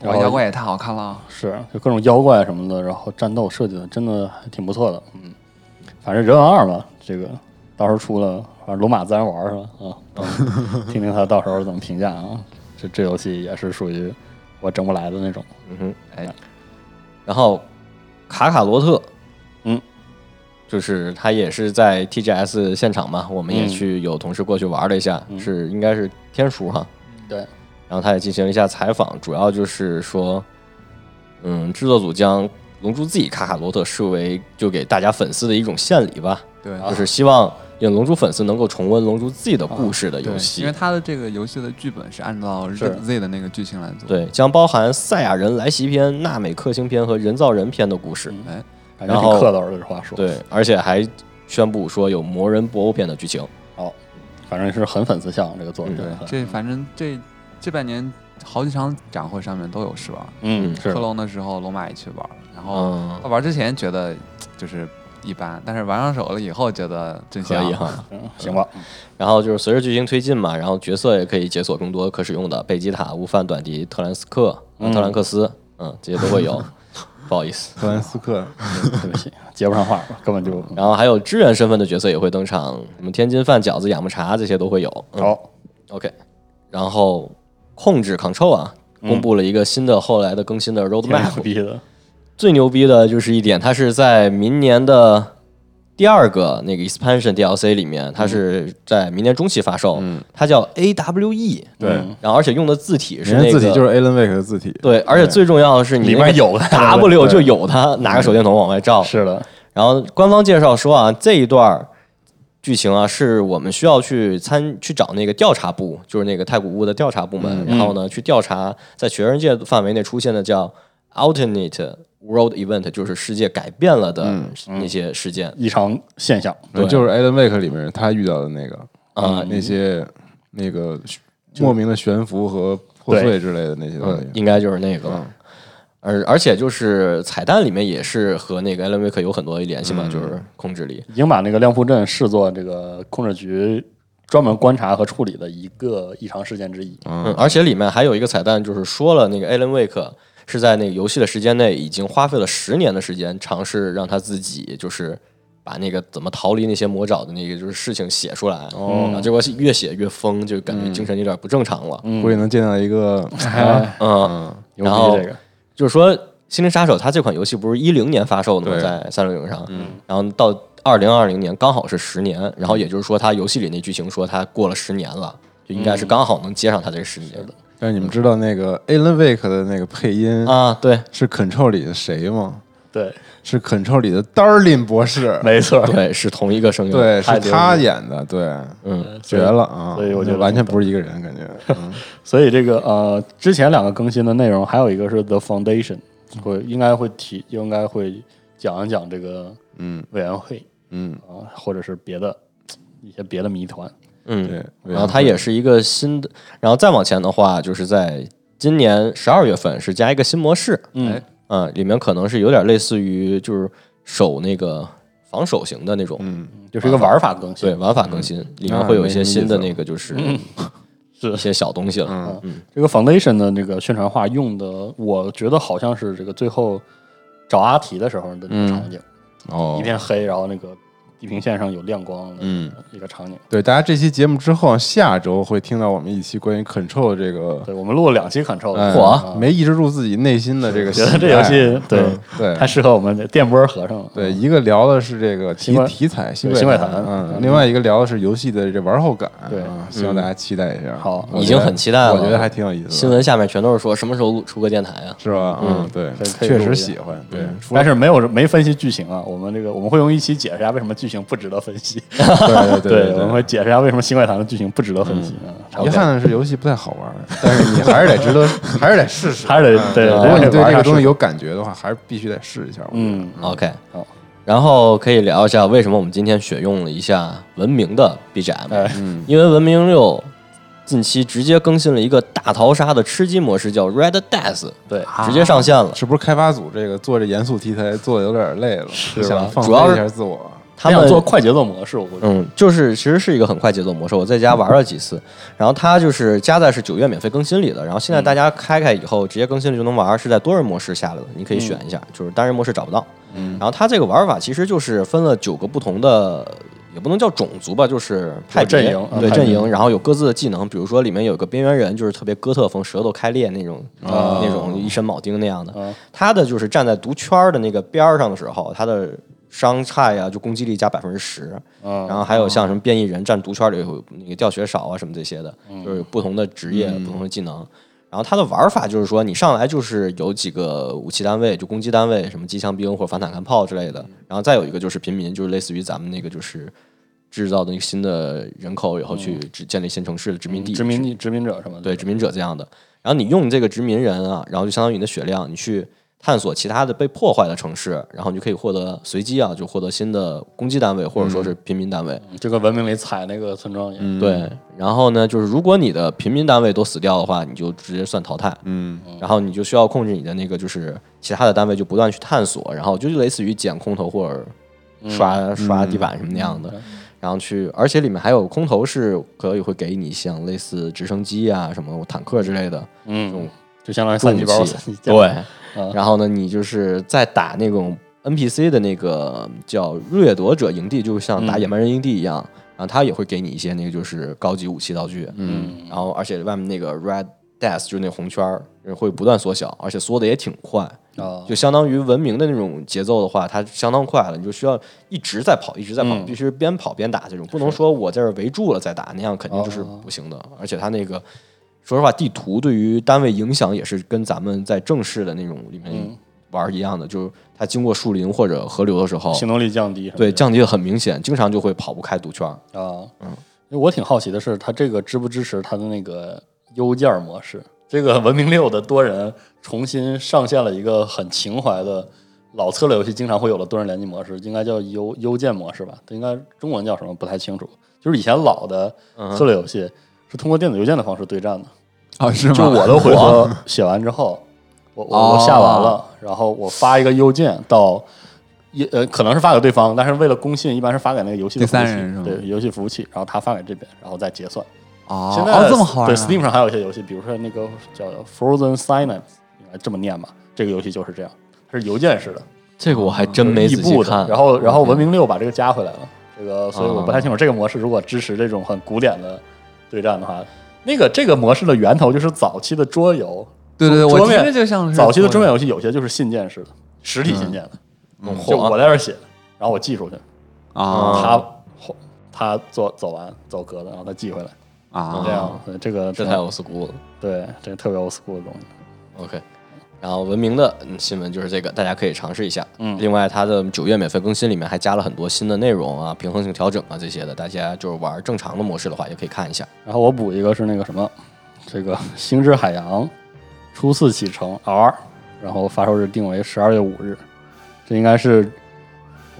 然，后妖怪也太好看了，是就各种妖怪什么的，然后战斗设计的真的还挺不错的。嗯，反正人王二嘛，这个到时候出了，反正龙马自然玩是吧？啊，嗯听听他到时候怎么评价啊。这这游戏也是属于我整不来的那种。嗯哼，哎，然后卡卡罗特，嗯，就是他也是在 TGS 现场嘛，我们也嗯。去有同事过去玩了一下，嗯。是应该是天叔哈，对，然后他也进行了一下采访，主要就是说，嗯，制作组将《龙珠 Z》卡卡罗特视为就给大家粉丝的一种献礼吧，对，就是希望有龙珠粉丝能够重温《龙珠 Z》的故事的游对，戏。因为它的这个游戏的剧本是按照是 Z 的那个剧情来做，对，将包含赛亚人来袭篇、娜美克星篇和人造人篇的故事。哎，感觉然后挺客套的这话说。，对，而且还宣布说有魔人布欧篇的剧情。哦反正是很粉丝向这个作品。嗯这反正这这半年好几场展会上面都有试玩，嗯是克隆的时候龙马也去玩了，然后他，玩之前觉得 就是一般，但是玩上手了以后觉得真香可以，哈。嗯行吧。然后就是随着剧情推进嘛，然后角色也可以解锁更多可使用的贝吉塔、悟饭、短笛、特兰斯克、嗯特兰克斯，嗯，这些都会有。不好意思。特兰斯克，对不起，接不上话了，根本就 然后还有支援身份的角色也会登场，什么天津饭、饺子、雅木茶这些都会有。嗯好。OK，然后控制 Control 啊，公布了一个新的后来的更新的 Roadmap，牛逼的。最牛逼的就是一点，它是在明年的第二个那个 expansion DLC 里面，它是在明年中期发售，嗯。它叫 AWE，对。嗯。然后而且用的字体是人那个字体就是 Alan Wake 的字体，对，而且最重要的是你里面有的。W 就有它，拿个手电筒往外照。是的，然后官方介绍说啊，这一段儿剧情啊，是我们需要去参去找那个调查部，就是那个太古屋的调查部门，嗯。然后呢去调查在全世界范围内出现的叫 alternate world event，就是世界改变了的嗯那些事件。异常现象，对就是 Alan Wake 里面他遇到的那个啊那些那个莫名的悬浮和破碎之类的那些东嗯西，。应该就是那个。而而且就是彩蛋里面也是和那个 Alan Wake 有很多联系嘛，嗯就是控制力。已经把那个亮铺镇视作这个控制局专门观察和处理的一个异常事件之一。嗯，而且里面还有一个彩蛋，就是说了那个 Alan Wake 是在那个游戏的时间内已经花费了十年的时间，尝试让他自己就是把那个怎么逃离那些魔爪的那个就是事情写出来。哦，然后结果越写越疯，就感觉精神有点不正常了。估计能见到一个哎，嗯，牛然后这个，就是说《心灵杀手》它这款游戏不是一零年发售的吗？在三六零上，嗯，然后到二零二零年刚好是十年，然后也就是说，它游戏里那剧情说它过了十年了，就应该是刚好能接上它这个十年但是你们知道那个 Alan Wake 的那个配音啊。对是 Control 里的谁吗？对，是 Control 里的 Darlin 博士，没错，对，是同一个声音。对，是他演的，对，嗯，绝了啊！所以我觉得完全不是一个人，感觉。嗯 所以这个呃，之前两个更新的内容还有一个是 The Foundation，会应该会提，应该会讲一讲这个嗯委员会嗯，啊，或者是别的一些别的谜团。嗯，对。然后它也是一个新的，然后再往前的话，就是在今年十二月份是加一个新模式，嗯，嗯，里面可能是有点类似于就是守那个防守型的那种，嗯。就是一个玩法更新。对，玩法更新，里面会有一些新的那个就是 是。一些小东西了。嗯。这个 Foundation 的那个宣传画用的，我觉得好像是这个最后找阿提的时候的那个场景，哦。一，片黑，然后那个地平线上有亮光的嗯。一个场景。对，大家这期节目之后，下周会听到我们一期关于 Control 这个，对，我们录了两期 Control，哎嚯啊没抑制住自己内心的这个，觉得这游戏对嗯对。太适合我们电波和尚了。对，一个聊的是这个题题材新对新怪谈嗯，嗯。另外一个聊的是游戏的这玩后感，对。啊，希望大家期待一下。好。已经很期待了。我觉得还挺有意思的。新闻下面全都是说什么时候出个电台啊？是吧？嗯，对，确实喜欢。对，但是没有没分析剧情啊，我们这个我们会用一期解释一下为什么剧情不值得分析。对对对我们会解释一下为什么新怪谈的剧情。不值得分析啊。遗憾的是游戏不太好玩，但是你还是得值得，还是得试试，还是得嗯对如果你对这个东西有感觉的话，还是必须得试一下。嗯，OK，好。然后可以聊一下为什么我们今天选用了一下文明的 BGM，、因为文明六近期直接更新了一个大逃杀的吃鸡模式，叫 Red Death，对，直接上线了。是不是开发组这个做这严肃题材做的有点累了，是吧？想放飞主要是一下自我？他们做快节奏模式，我估计。嗯，就是其实是一个很快节奏模式，我在家玩了几次，然后它就是加在是九月免费更新里的，然后现在大家开开以后直接更新了就能玩，是在多人模式下来的，你可以选一下，就是单人模式找不到。嗯然后它这个玩法其实就是分了九个不同的，也不能叫种族吧，就是派阵营对阵营，然后有各自的技能，比如说里面有个边缘人，就是特别哥特风，舌头开裂那种，哦那种一身铆钉那样的。啊他的就是站在毒圈儿的那个边儿上的时候，他的伤害啊、就攻击力加百分之十。啊，然后还有像什么变异人占毒圈里有那个掉血少啊什么这些的，就是不同的职业、不同的技能。然后它的玩法就是说，你上来就是有几个武器单位，就攻击单位，什么机枪兵或者反坦克炮之类的。然后再有一个就是平民，就是类似于咱们那个就是制造的一个新的人口以后去建立新城市的殖民地，殖民地殖民者什么的，对殖民者这样的。然后你用这个殖民人啊，然后就相当于你的血量，你去探索其他的被破坏的城市，然后你就可以获得随机啊，就获得新的攻击单位或者说是平民单位。这个文明里踩那个村庄一样。嗯，对，然后呢，就是如果你的平民单位都死掉的话，你就直接算淘汰。嗯然后你就需要控制你的那个，就是其他的单位就不断去探索，然后就类似于捡空投或者刷、刷地板什么那样的，然后去，而且里面还有空投是可以会给你像类似直升机啊、什么坦克之类的嗯，就相当于三级包，对，啊。然后呢，你就是在打那种 NPC 的那个叫掠夺者营地，就像打嗯。野蛮人营地一样，然后他也会给你一些那个就是高级武器道具，嗯。然后而且外面那个 Red Death 就是那红圈儿会不断缩小，而且缩的也挺快，啊，就相当于文明的那种节奏的话，它相当快了，你就需要一直在跑，一直在跑，嗯。必须边跑边打这种，不能说我在这儿围住了再打，那样肯定就是哦。不行的。而且它那个，说实话，地图对于单位影响也是跟咱们在正式的那种里面嗯玩一样的，就是它经过树林或者河流的时候，行动力降低，对降低的很明显，经常就会跑不开毒圈。啊，嗯，因为我挺好奇的是，它这个支不支持它的那个邮件模式？这个文明六的多人重新上线了一个很情怀的老策略游戏经常会有的多人联机模式，应该叫邮邮件模式吧？它应该中文叫什么不太清楚。就是以前老的策略游戏是通过电子邮件的方式对战的，啊，是吗？就我的回合写完之后，我我我下完了哦，然后我发一个邮件到。也呃，可能是发给对方，但是为了公信，一般是发给那个游戏的第三服务器人是吗对，游戏服务器，然后他发给这边，然后再结算。哦，现在哦这么好玩啊，对，Steam 上还有一些游戏，比如说那个叫 Frozen Synapse，应该这么念吧？这个游戏就是这样，它是邮件式的，这个我还真没。仔细看。然后，然后文明六把这个加回来了，这个，所以我不太清啊楚这个模式如果支持这种很古典的对战的话，那个这个模式的源头就是早期的桌游，对对对，我听桌面着就像是早期的桌面游戏有些就是信件式的，实体信件的，嗯就我在这儿写，然后我寄出去，啊。他他做走完走格子，然后他寄回来，啊。这样，这个这太 old school 了。对，这个特别 old school 的东西。OK，然后文明的嗯新闻就是这个，大家可以尝试一下。嗯另外它的九月免费更新里面还加了很多新的内容啊，平衡性调整啊这些的，大家就是玩正常的模式的话，也可以看一下。然后我补一个是那个什么，这个《星之海洋》初次启程 R，然后发售日定为十二月五日，这应该是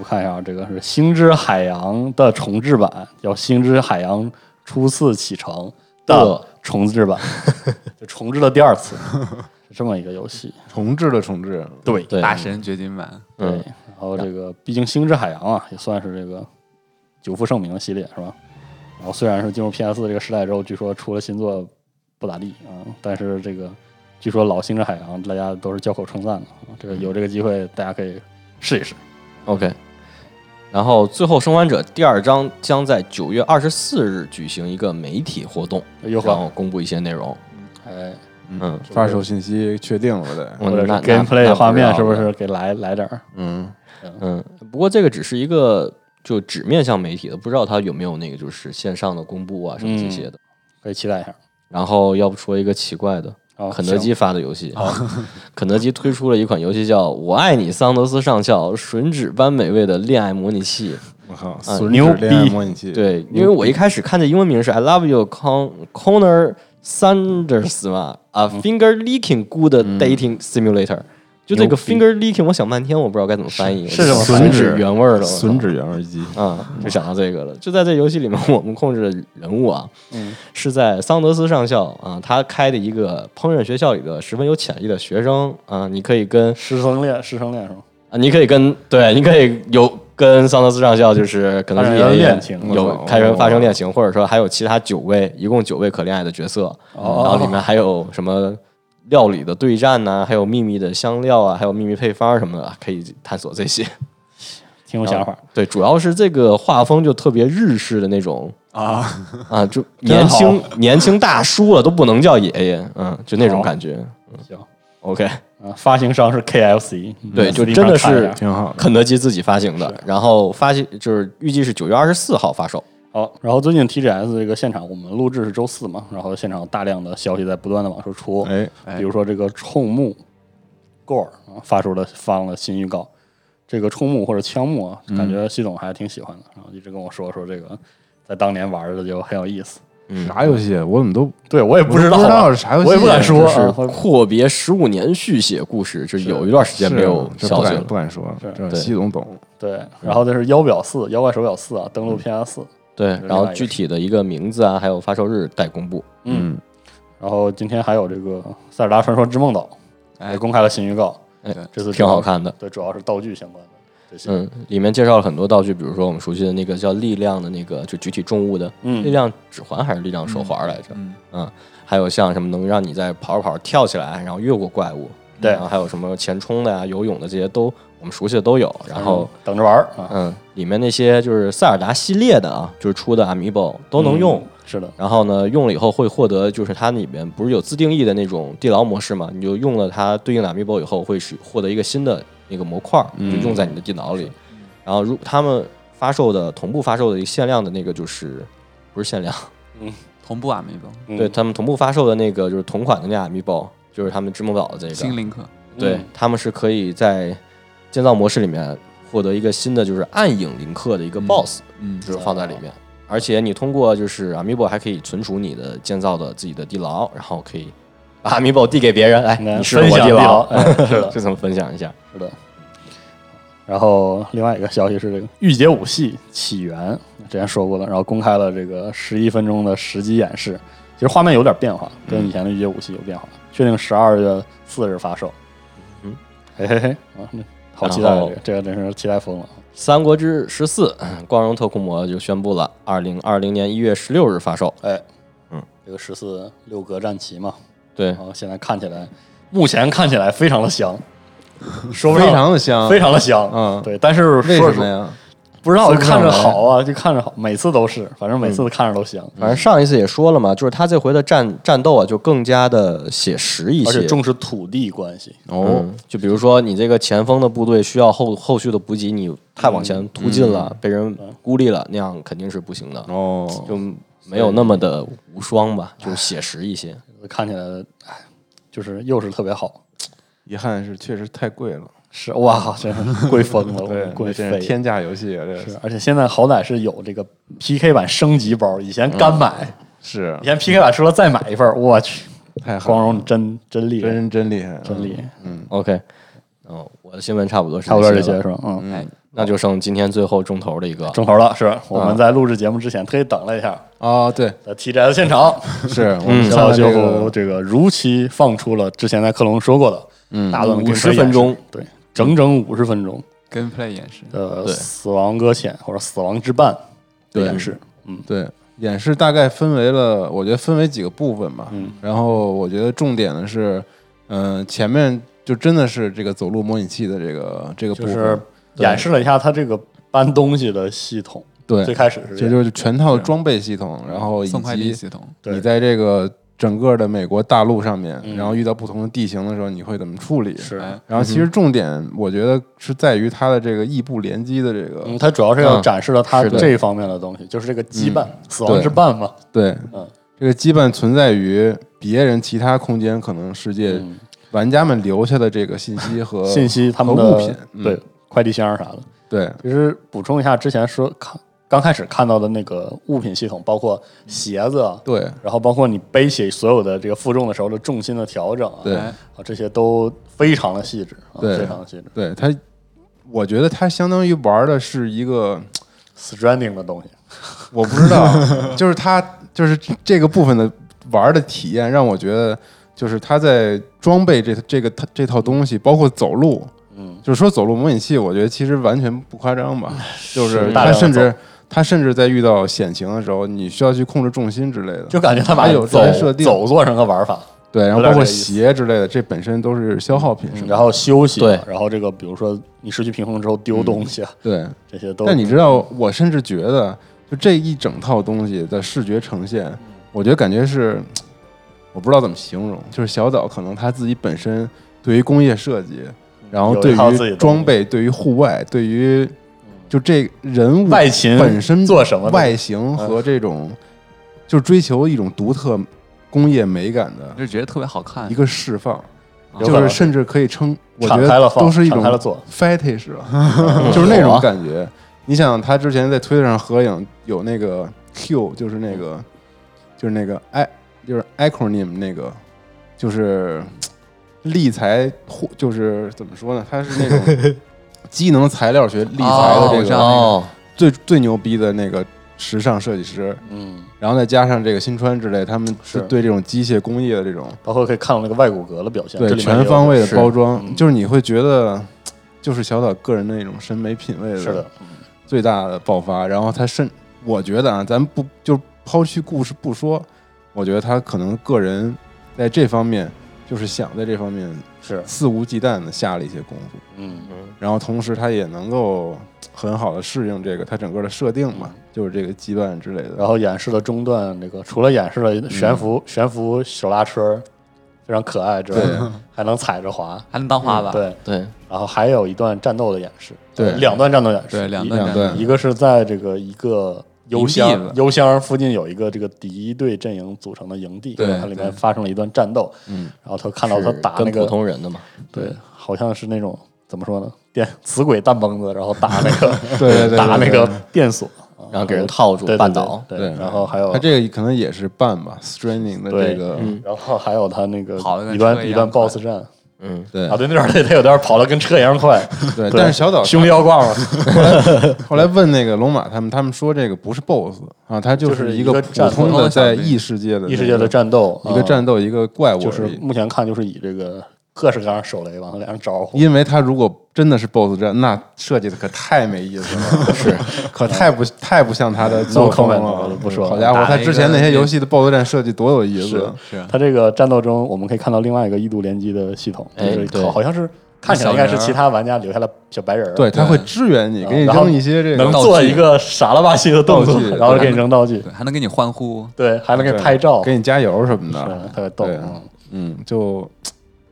我看一下啊，这个是《星之海洋》的重置版，叫《星之海洋初次启程》的的重置版，就重置了第二次，是 这么一个游戏。重置的重置，对对，大神掘金版，对，嗯然后这个毕竟《星之海洋》啊，也算是这个久负盛名的系列，是吧？然后虽然是进入 PS 这个时代之后，据说出了新作不咋地啊、但是这个据说老《星之海洋》大家都是交口称赞的啊。这个有这个机会，大家可以试一试。OK。然后最后生还者第二章将在九月二十四日举行一个媒体活动，又然后和公布一些内容。哎，嗯，发售信息确定了得，我或者是那那 gameplay 的画面是不是给来来点儿？嗯，嗯，不过这个只是一个就只面向媒体的，不知道它有没有那个就是线上的公布啊什么这些的。可以期待一下。然后要不说一个奇怪的，好，肯德基发的游戏，肯德基推出了一款游戏叫《我爱你桑德斯上校》，吮指般美味的恋爱模拟器。我靠，啊损牛指恋爱逼模拟器，，对，因为我一开始看这英文名是 I love you Con Connor Sanders 嘛，啊，finger licking good dating simulator。就这个 finger licking，我想半天，我不知道该怎么翻译，是什么翻译吮指原味儿的，损指原味机，啊，就想到这个了。就在这游戏里面，我们控制的人物啊，嗯是在桑德斯上校啊，他开的一个烹饪学校里的十分有潜力的学生啊，你可以跟师生恋，师生恋是吗？啊，你可以跟对，你可以有跟桑德斯上校就是可能是爷爷恋情有开始发生恋情，或者说还有其他九位，一共九位可恋爱的角色，哦。然后里面还有什么料理的对战呐、还有秘密的香料啊，还有秘密配方什么的，可以探索这些。挺有想法。对，主要是这个画风就特别日式的那种。啊，啊，就年轻年轻大叔了都不能叫爷爷，嗯，就那种感觉。行 OK，啊，发行商是 KFC，对，嗯。就真的是挺好。肯德基自己发行的，然后发行就是预计是九月二十四号发售。好，然后最近 TGS 这个现场，我们录制是周四嘛，然后现场有大量的消息在不断的往出出，哎，比如说这个冲木 Gore 啊发出了放了新预告，这个冲木或者枪木啊，感觉系统还挺喜欢的，然后一直跟我说说这个在当年玩的就很有意思，嗯，啥游戏？我怎么都对我也不知道不知道啊，是啥游戏，我也不敢说是啊阔别十五年续写故事，这有一段时间没有不敢消息了。不敢说，是这对系统懂。对，然后这是妖表四妖怪手表四啊，登陆 PS 四，对，然后具体的一个名字啊，还有发售日待公布。嗯，然后今天还有这个塞尔达传说之梦岛哎也公开了新预告，哎这次挺好看的。对，主要是道具相关的嗯，里面介绍了很多道具，比如说我们熟悉的那个叫力量的那个，就举起重物的嗯力量指环还是力量手环来着？嗯，嗯，还有像什么能让你在跑着跑着跳起来，然后越过怪物，对然后还有什么前冲的呀、游泳的这些都我们熟悉的都有。然后嗯等着玩儿啊，嗯，里面那些就是塞尔达系列的啊，就是出的 Amiibo 都能用。嗯是的，然后呢，用了以后会获得，就是它里面不是有自定义的那种地牢模式嘛？你就用了它对应的 Amiibo 以后，会是获得一个新的那个模块儿，就用在你的电脑里。然后如他们发售的同步发售的一个限量的那个就是不是限量，嗯同步啊，没错，嗯对他们同步发售的那个就是同款的那 Amiibo，就是他们织梦岛的这个，新林克，对嗯他们是可以在建造模式里面获得一个新的就是暗影林克的一个 BOSS，、嗯，就是放在里面。而且你通过就是 Amiibo 还可以存储你的建造的自己的地牢，然后可以把 amiibo 递给别人，来，你是分我地牢享 是的，就这么分享一下？是的。然后另外一个消息是这个《御姐武系起源》，之前说过了，然后公开了这个十一分钟的实机演示，其实画面有点变化，跟以前的《御姐武系有变化，确定十二月四日发售。嗯，嘿嘿嘿，啊，那好期待这个，这个真是期待疯了。《三国志十四》光荣特库摩就宣布了，二零二零年一月十六日发售。哎，嗯，这个十四六格战旗嘛，对然，后现在看起来，目前看起来非常的香，说不上非常的香，非常的香，嗯对，但是为什么呀？不知道，就看着好啊，就看着好，每次都是，反正每次看着都香，反正上一次也说了嘛，就是他这回的战战斗啊，就更加的写实一些。而且重视土地关系，哦，嗯，就比如说你这个前锋的部队需要后后续的补给，你太往前突进了，被人孤立了，那样肯定是不行的，哦，就没有那么的无双吧，就写实一些。看起来，哎，就是又是特别好，遗憾是确实太贵了，是哇，真是贵疯了，对。天价游戏啊，这是，而且现在好歹是有这个 PK 版升级包，以前干买，是以前 PK 版出了再买一份，我去，太狠光荣真真厉害，真真厉害，真厉害，嗯 OK，哦，我的新闻差不多是差不多这些是吧？嗯，哎，那就剩今天最后重头的一个，重头了，是我们在录制节目之前特意等了一下，啊，对，在 TGS 现场，是我们谢看就这个，这个如期放出了之前在克隆说过的，嗯大段的50 gameplay 分钟，对，整整五十分钟跟 play 演示，的对死亡搁浅或者死亡之伴的演示，嗯，对，演示大概分为了，我觉得分为几个部分吧。嗯，然后我觉得重点的是，嗯、前面就真的是这个走路模拟器的这个这个部分，就是演示了一下它这个搬东西的系统，对。最，开始是这样。就是全套装备系统，然后以及系统，你在这个整个的美国大陆上面，嗯。然后遇到不同的地形的时候，你会怎么处理？是，哎然后其实重点，我觉得是在于它的这个异步联机的这个，嗯，它主要是要嗯展示了它这一方面的东西，就是这个羁绊，死亡对之绊嘛，对，嗯。这个羁绊存在于别人其他空间可能世界嗯，玩家们留下的这个信息和 信息他们的物品，嗯。对快递箱啥的。对。其实补充一下，之前说看刚开始看到的那个物品系统，包括鞋子啊，对。然后包括你背起所有的这个负重的时候的重心的调整啊，对。哎啊，这些都非常的细致，啊、对非常的细致。对，它，我觉得它相当于玩的是一个，，stranding 的东西，我不知道，就是它就是这个部分的玩的体验，让我觉得就是他在装备这这个这套东西，包括走路，嗯，就是说走路模拟器，我觉得其实完全不夸张吧，就是大量地它甚至走。它甚至在遇到险情的时候，你需要去控制重心之类的，就感觉他把有这走些设定。走做成个玩法，对，然后包括鞋之类的，这本身都是消耗品？然后休息，对。然后这个比如说你失去平衡之后丢东西啊，对，这些都，但你知道，我甚至觉得，就这一整套东西的视觉呈现，我觉得感觉是，我不知道怎么形容，就是小岛可能他自己本身对于工业设计，然后对于装备、对于户外、对于就这人物外勤本身做什么外形和这种，就追求一种独特工业美感的就觉得特别好看。一。个释放，就是甚至可以称，我觉得都是一种 fetish，啊 就是那种啊。感觉。你想，他之前在推特上合影有那个 Q，就是那个，就是那个 i，就是 acronym 那个，就是立材或就是怎么说呢？它是那种 机能材料学立材的这个最最牛逼的那个时尚设计师，嗯，然后再加上这个新川之类，他们是对这种机械工业的这种包括可以看到那个外骨骼的表现，对全方位的包装，嗯就是你会觉得，就是小岛个人的那种审美品味是的，最大的爆发。然后他甚，我觉得啊，咱不就抛去故事不说，我觉得他可能个人在这方面就是想在这方面是，肆无忌惮的下了一些功夫，嗯。嗯，然后同时他也能够很好的适应这个他整个的设定嘛，就是这个羁绊之类的。然后演示了中段那个，除了演示了悬嗯浮、悬浮手拉车非常可爱之外，还能踩着滑，还能当滑板？对，对，然后还有一段战斗的演示，对。呃两段战斗演示，对，两段两段一个是在这个一个油营箱邮，箱附近有一个这个敌对阵营组成的营地，对它里面发生了一段战斗，嗯，然后他看到他打那个，通人的嘛，对，好像是那种怎么说呢，电磁轨弹崩子，然后打那个 对对对对打那个电锁，然后给人套住绊倒。对，然后还有他这个可能也是绊吧，straining 的这个，嗯。然后还有他那个跑得跟一段一段 BOSS 战嗯，对。啊，对，那段他他有点跑得跟车一样快，对，对。但是小岛兄弟要挂嘛，后来问那个龙马他们，他们说这个不是 BOSS 啊，他就就是一个普通的在异世界的异世界的战斗，一个啊战斗一个怪物就是，目前看就是以这个各式各样的手雷往他脸上招呼，因为他如果真的是 BOSS 战，那设计的可太没意思了，是，可太不太不像他的作风了我就。不说了好家伙，他之前那些游戏的 BOSS 战设计多有意思，是他这个战斗中，我们可以看到另外一个异度联机的系统，就是好好像是看起来应该是其他玩家留下的小白人儿，对，他会支援你，给你扔一些这个能道具做一个傻了吧唧的动作，然后给你扔道具，还能给你欢呼，对，还能给你拍照，给你加油什么是的，特别逗。嗯，就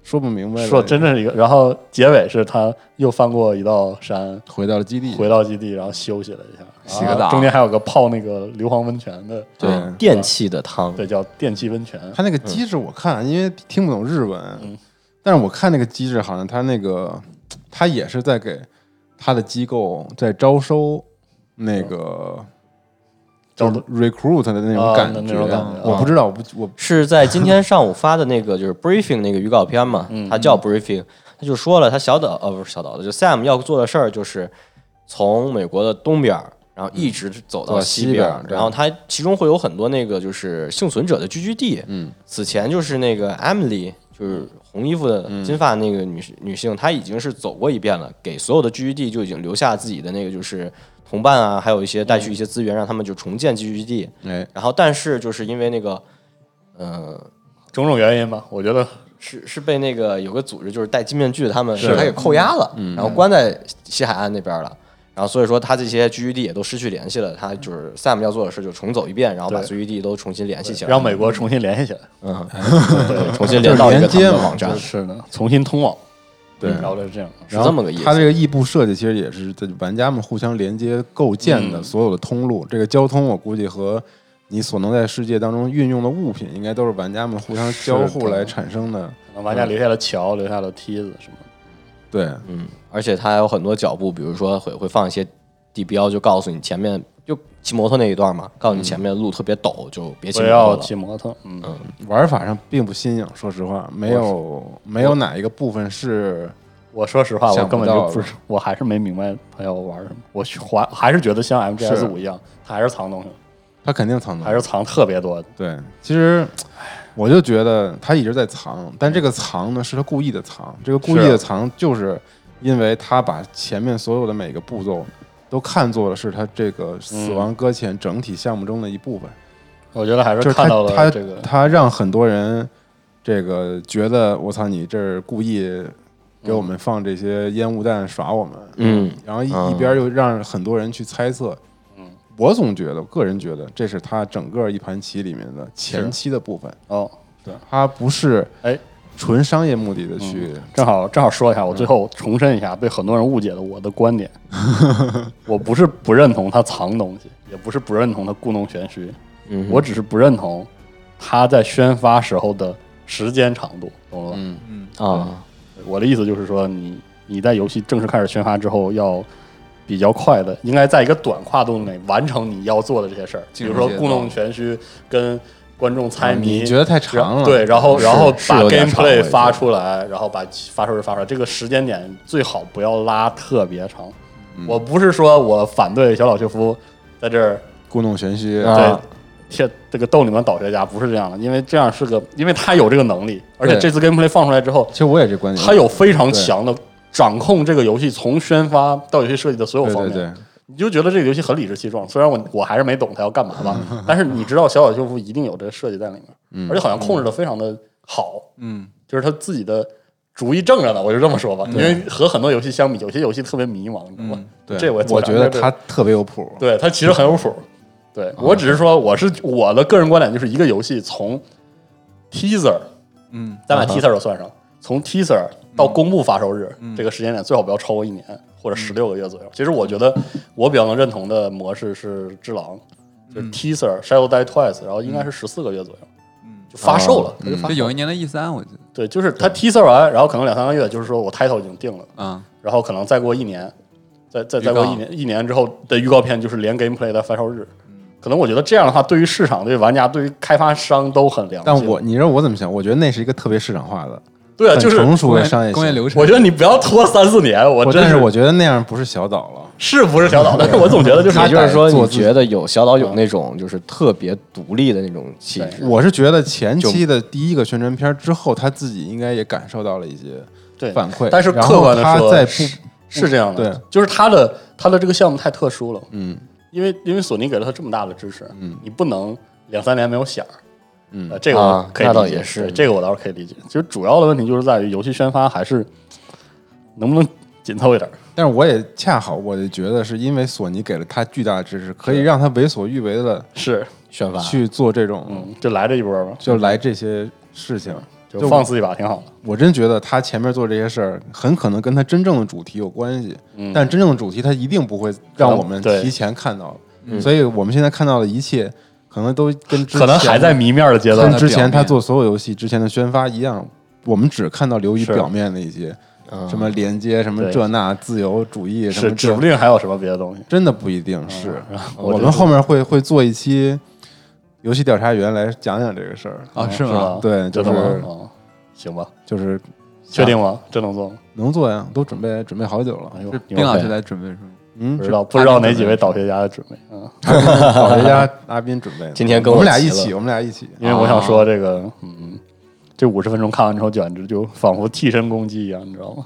说不明白了。说真正是一个，然后结尾是他又翻过一道山，回到了基地，回到基地，然后休息了一下，洗个澡。中间还有个泡那个硫磺温泉的，对。对，电器的汤，对，叫电气温泉。他那个机制我看，因为听不懂日文，嗯。但是我看那个机制好像他那个他也是在给他的机构在招收那个招就是 recruit 的那种啊感觉，那种感觉啊我不知道，我不我是在今天上午发的那个就是 briefing 那个预告片嘛，嗯。他叫 briefing，他就说了他小岛呃不是小岛的，就 Sam 要做的事儿就是从美国的东边儿，然后一直走到西西边然后它其中会有很多那个就是幸存者的聚居地。嗯。此前就是那个 Emily，就是红衣服的嗯金发那个女女性，她已经是走过一遍了，给所有的聚居地就已经留下自己的那个就是同伴啊，还有一些带去一些资源，让他们就重建聚居地。哎。然后但是就是因为那个，呃，种种原因吧，我觉得是是被那个有个组织就是戴金面具的他们是。他给扣押了，嗯然后关在西海岸那边了。然后所以说他这些聚居地也都失去联系了，他就是 Sam 要做的事就重走一遍，然后把聚居地都重新联系起来，让美国重新联系起来，嗯，对，重新连到一个他们的网站，是的，重新通网，对然后是这样，是这么个意思。它这个异步设计其实也是在玩家们互相连接构建的嗯所有的通路。这个交通，我估计和你所能在世界当中运用的物品，应该都是玩家们互相交互来产生的。可能玩家留下了桥，留下了梯子什么的。对，嗯，而且它还有很多脚步，比如说会会放一些地标，就告诉你前面就骑摩托那一段嘛，告诉你前面路特别陡，就别骑不要摩托了。骑摩托，嗯，玩法上并不新颖，说实话，没有没有哪一个部分是我说实话，我想不根本就不是，我还是没明白他要玩什么。我还还是觉得像 MGS 是五一样，他还是藏东西，他肯定藏东西。还是藏特别多的。对，其实我就觉得他一直在藏，但这个藏呢是他故意的藏，这个故意是的藏就是因为他把前面所有的每个步骤都看作了是他这个死亡搁浅整体项目中的一部分，我觉得还是是看到他他了这个，他让很多人这个觉得我操你这儿故意给我们放这些烟雾弹耍我们，嗯，然后一边又让很多人去猜测，嗯，我总觉得，个人觉得这是他整个一盘棋里面的前期的部分，哦，对他不是哎，纯商业目的的去，正好正好说一下，我最后重申一下被很多人误解的我的观点。我不是不认同他藏东西，也不是不认同他故弄玄虚，嗯，我只是不认同他在宣发时候的时间长度，懂了吧？嗯，嗯，啊，我的意思就是说，你你在游戏正式开始宣发之后，要比较快的，应该在一个短跨度内完成你要做的这些事儿，比如说故弄玄虚，跟观众猜谜。啊你觉得太长了，对，然后然后把 gameplay 发出来，然后把发售日发出来，这个时间点最好不要拉特别长。嗯。我不是说我反对小老秀夫在这儿故弄玄虚，啊。对贴这个逗你们导学家，不是这样的，因为这样是个，因为他有这个能力，而且这次 gameplay 放出来之后，其实我也这观点，他有非常强的掌控这个游戏从宣发到游戏设计的所有方面，对对对，你就觉得这个游戏很理直气壮。虽然我我还是没懂它要干嘛吧，但是你知道小岛秀夫一定有这个设计在里面，嗯而且好像控制的非常的好，嗯，就是他自己的主意正着呢，我就这么说吧。因为和很多游戏相比，有些游戏特别迷茫，你知道吗？对，这我我觉得他特别有谱，对他其实很有谱。对我只是说，我是我的个人观点，就是一个游戏从 teaser，嗯，咱把 teaser 都算上，从 teaser 到公布发售日、这个时间点，最好不要超过一年或者十六个月左右。其实我觉得我比较能认同的模式是《只狼》，就是 teaser Shadow Die Twice，然后应该是十四个月左右，就发售了，它就发售了。这有一年的 E 三，我记得，对，就是它 teaser 完，然后可能两三个月，就是说我 title 已经定了，嗯，然后可能再过一年，再再再过一年一年之后的预告片就是连 gameplay 的发售日。可能我觉得这样的话，对于市场、对于玩家、对于开发商都很良心。但我你知道我怎么想？我觉得那是一个特别市场化的、对啊，就是成熟的商业工业流程。我觉得你不要拖三四年，我我真但是我觉得那样不是小岛了。是不是小岛，但是我总觉得就是也就是说，你觉得有小岛有那种就是特别独立的那种气质，我是觉得前期的第一个宣传片之后，他自己应该也感受到了一些对反馈，但是客观的说，他在是不是这样的，对，就是他的他的这个项目太特殊了，嗯。因为因为索尼给了他这么大的支持，嗯。你不能两三年没有响儿，嗯呃，这个可以理解，那倒也是这个我倒是可以理解。其实主要的问题就是在于游戏宣发还是能不能紧凑一点儿，但是我也恰好，我就觉得是因为索尼给了他巨大的支持，可以让他为所欲为的是，宣发去做这种，嗯，就来这一波吧，就来这些事情。就放肆一把挺好的，我真觉得他前面做这些事儿，很可能跟他真正的主题有关系，嗯，但真正的主题他一定不会让我们提前看到。嗯所以我们现在看到的一切，可能都跟之可能前还在谜面的阶段跟，之前他做所有游戏之前的宣发一样，我们只看到流于表面的一些嗯什么连接、什么这那自由主义什是指不定还有什么别的东西。真的不一定是。嗯我们后面会会做一期游戏调查员来讲讲这个事儿。啊，是是吗？对，就是？哦行吧，就是确定吗？这能做吗？能做呀，都准备准备好久了。哎呦是，牛掰冰老师在准备是吗？嗯不，知道不知道哪几位导学家的准备啊？导学家阿斌准备的。今天跟我们俩一起，我们俩一起。因为我想说这个，嗯，这五十分钟看完之后，简直就仿佛替身攻击一样，你知道吗？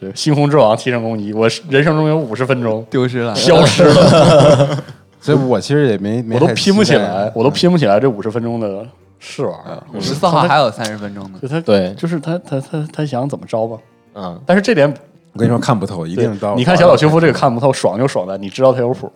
对，猩红之王替身攻击，我人生中有五十分钟丢失了，消失了，所以我其实也没没我都拼不起来，我都拼不起来这五十分钟的试玩儿。五十四号还有三十分钟呢。就他对就是他他他他想怎么着吧？嗯，但是这点我跟你说看不透，一定到你看小岛修夫这个看不透，爽就爽在你知道他有谱，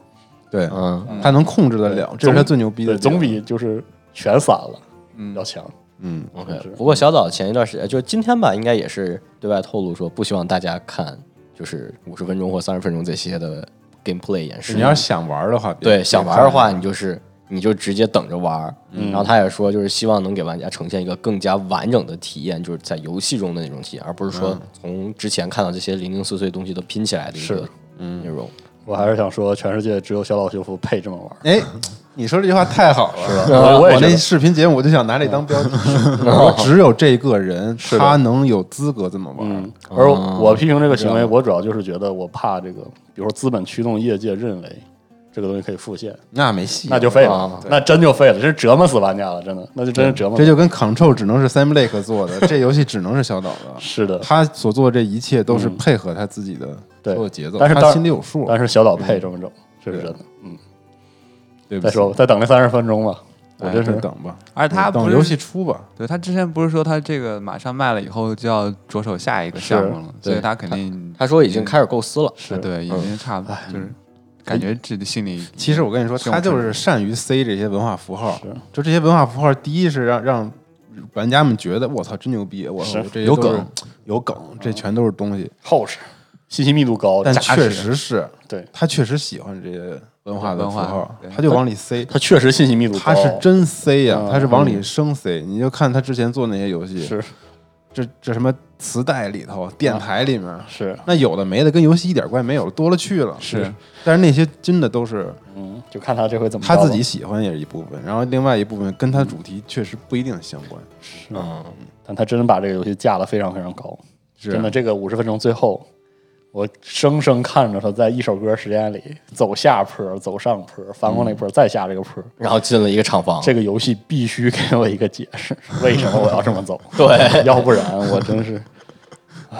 对，嗯，他能控制得了，这是他最牛逼的对，总比就是全散了嗯要强。嗯 OK。不过小岛前一段时间，就是今天吧，应该也是对外透露说，不希望大家看就是五十分钟或三十分钟这些的 gameplay 演示。你要是想玩的话，对想玩的话，你就是你就直接等着玩。嗯然后他也说，就是希望能给玩家呈现一个更加完整的体验，就是在游戏中的那种体验，而不是说从之前看到这些零零碎碎东西都拼起来的一个内容。我还是想说，全世界只有小岛修复配这么玩儿。哎，你说这句话太好了，是吧我我那视频节目我就想拿这当标题，我说只有这个人 他能有资格这么玩嗯。，而哦我批评这个行为，我主要就是觉得我怕这个，比如说资本驱动业界认为这个东西可以复现，那没戏，那就废了啊，那真就废了，这是折磨死玩家了，真的，那就真是折磨。这就跟 Control 只能是 Sam Lake 做的，这游戏只能是小岛的。是的，他所做的这一切都是嗯配合他自己的对所有节奏，他但是当心里有数。但是小岛配这么整，这是真的。嗯，对再说吧，再等那三十分钟吧，我哎真是等吧，而且他等游戏出吧。对他之前不是说他这个马上卖了以后就要着手下一个项目了，所以他肯定他说已经开始构思了，是对已经差不多就是感觉自己心里其实我跟你说，他就是善于塞这些文化符号，就这些文化符号，第一是让让玩家们觉得我操真牛逼，我操有梗有梗，这全都是东西。厚实，信息密度高，但确实实是对他确实喜欢这些文化的文化符号，他就往里塞。他确实信息密度高，他是真塞呀嗯，他是往里生塞。你就看他之前做那些游戏，是这这什么磁带里头、电台里面，是，那有的没的跟游戏一点关系没有，多了去了。是，但是那些真的都是嗯，就看他这回怎么他自己喜欢也是一部分，然后另外一部分跟他主题确实不一定相关。嗯，但他真的把这个游戏架得非常非常高，是真的，这个五十分钟最后，我生生看着他在一首歌时间里走下坡、走上坡、翻过那坡、再下这个坡。然后进了一个厂房，这个游戏必须给我一个解释，为什么我要这么走？对，要不然我真是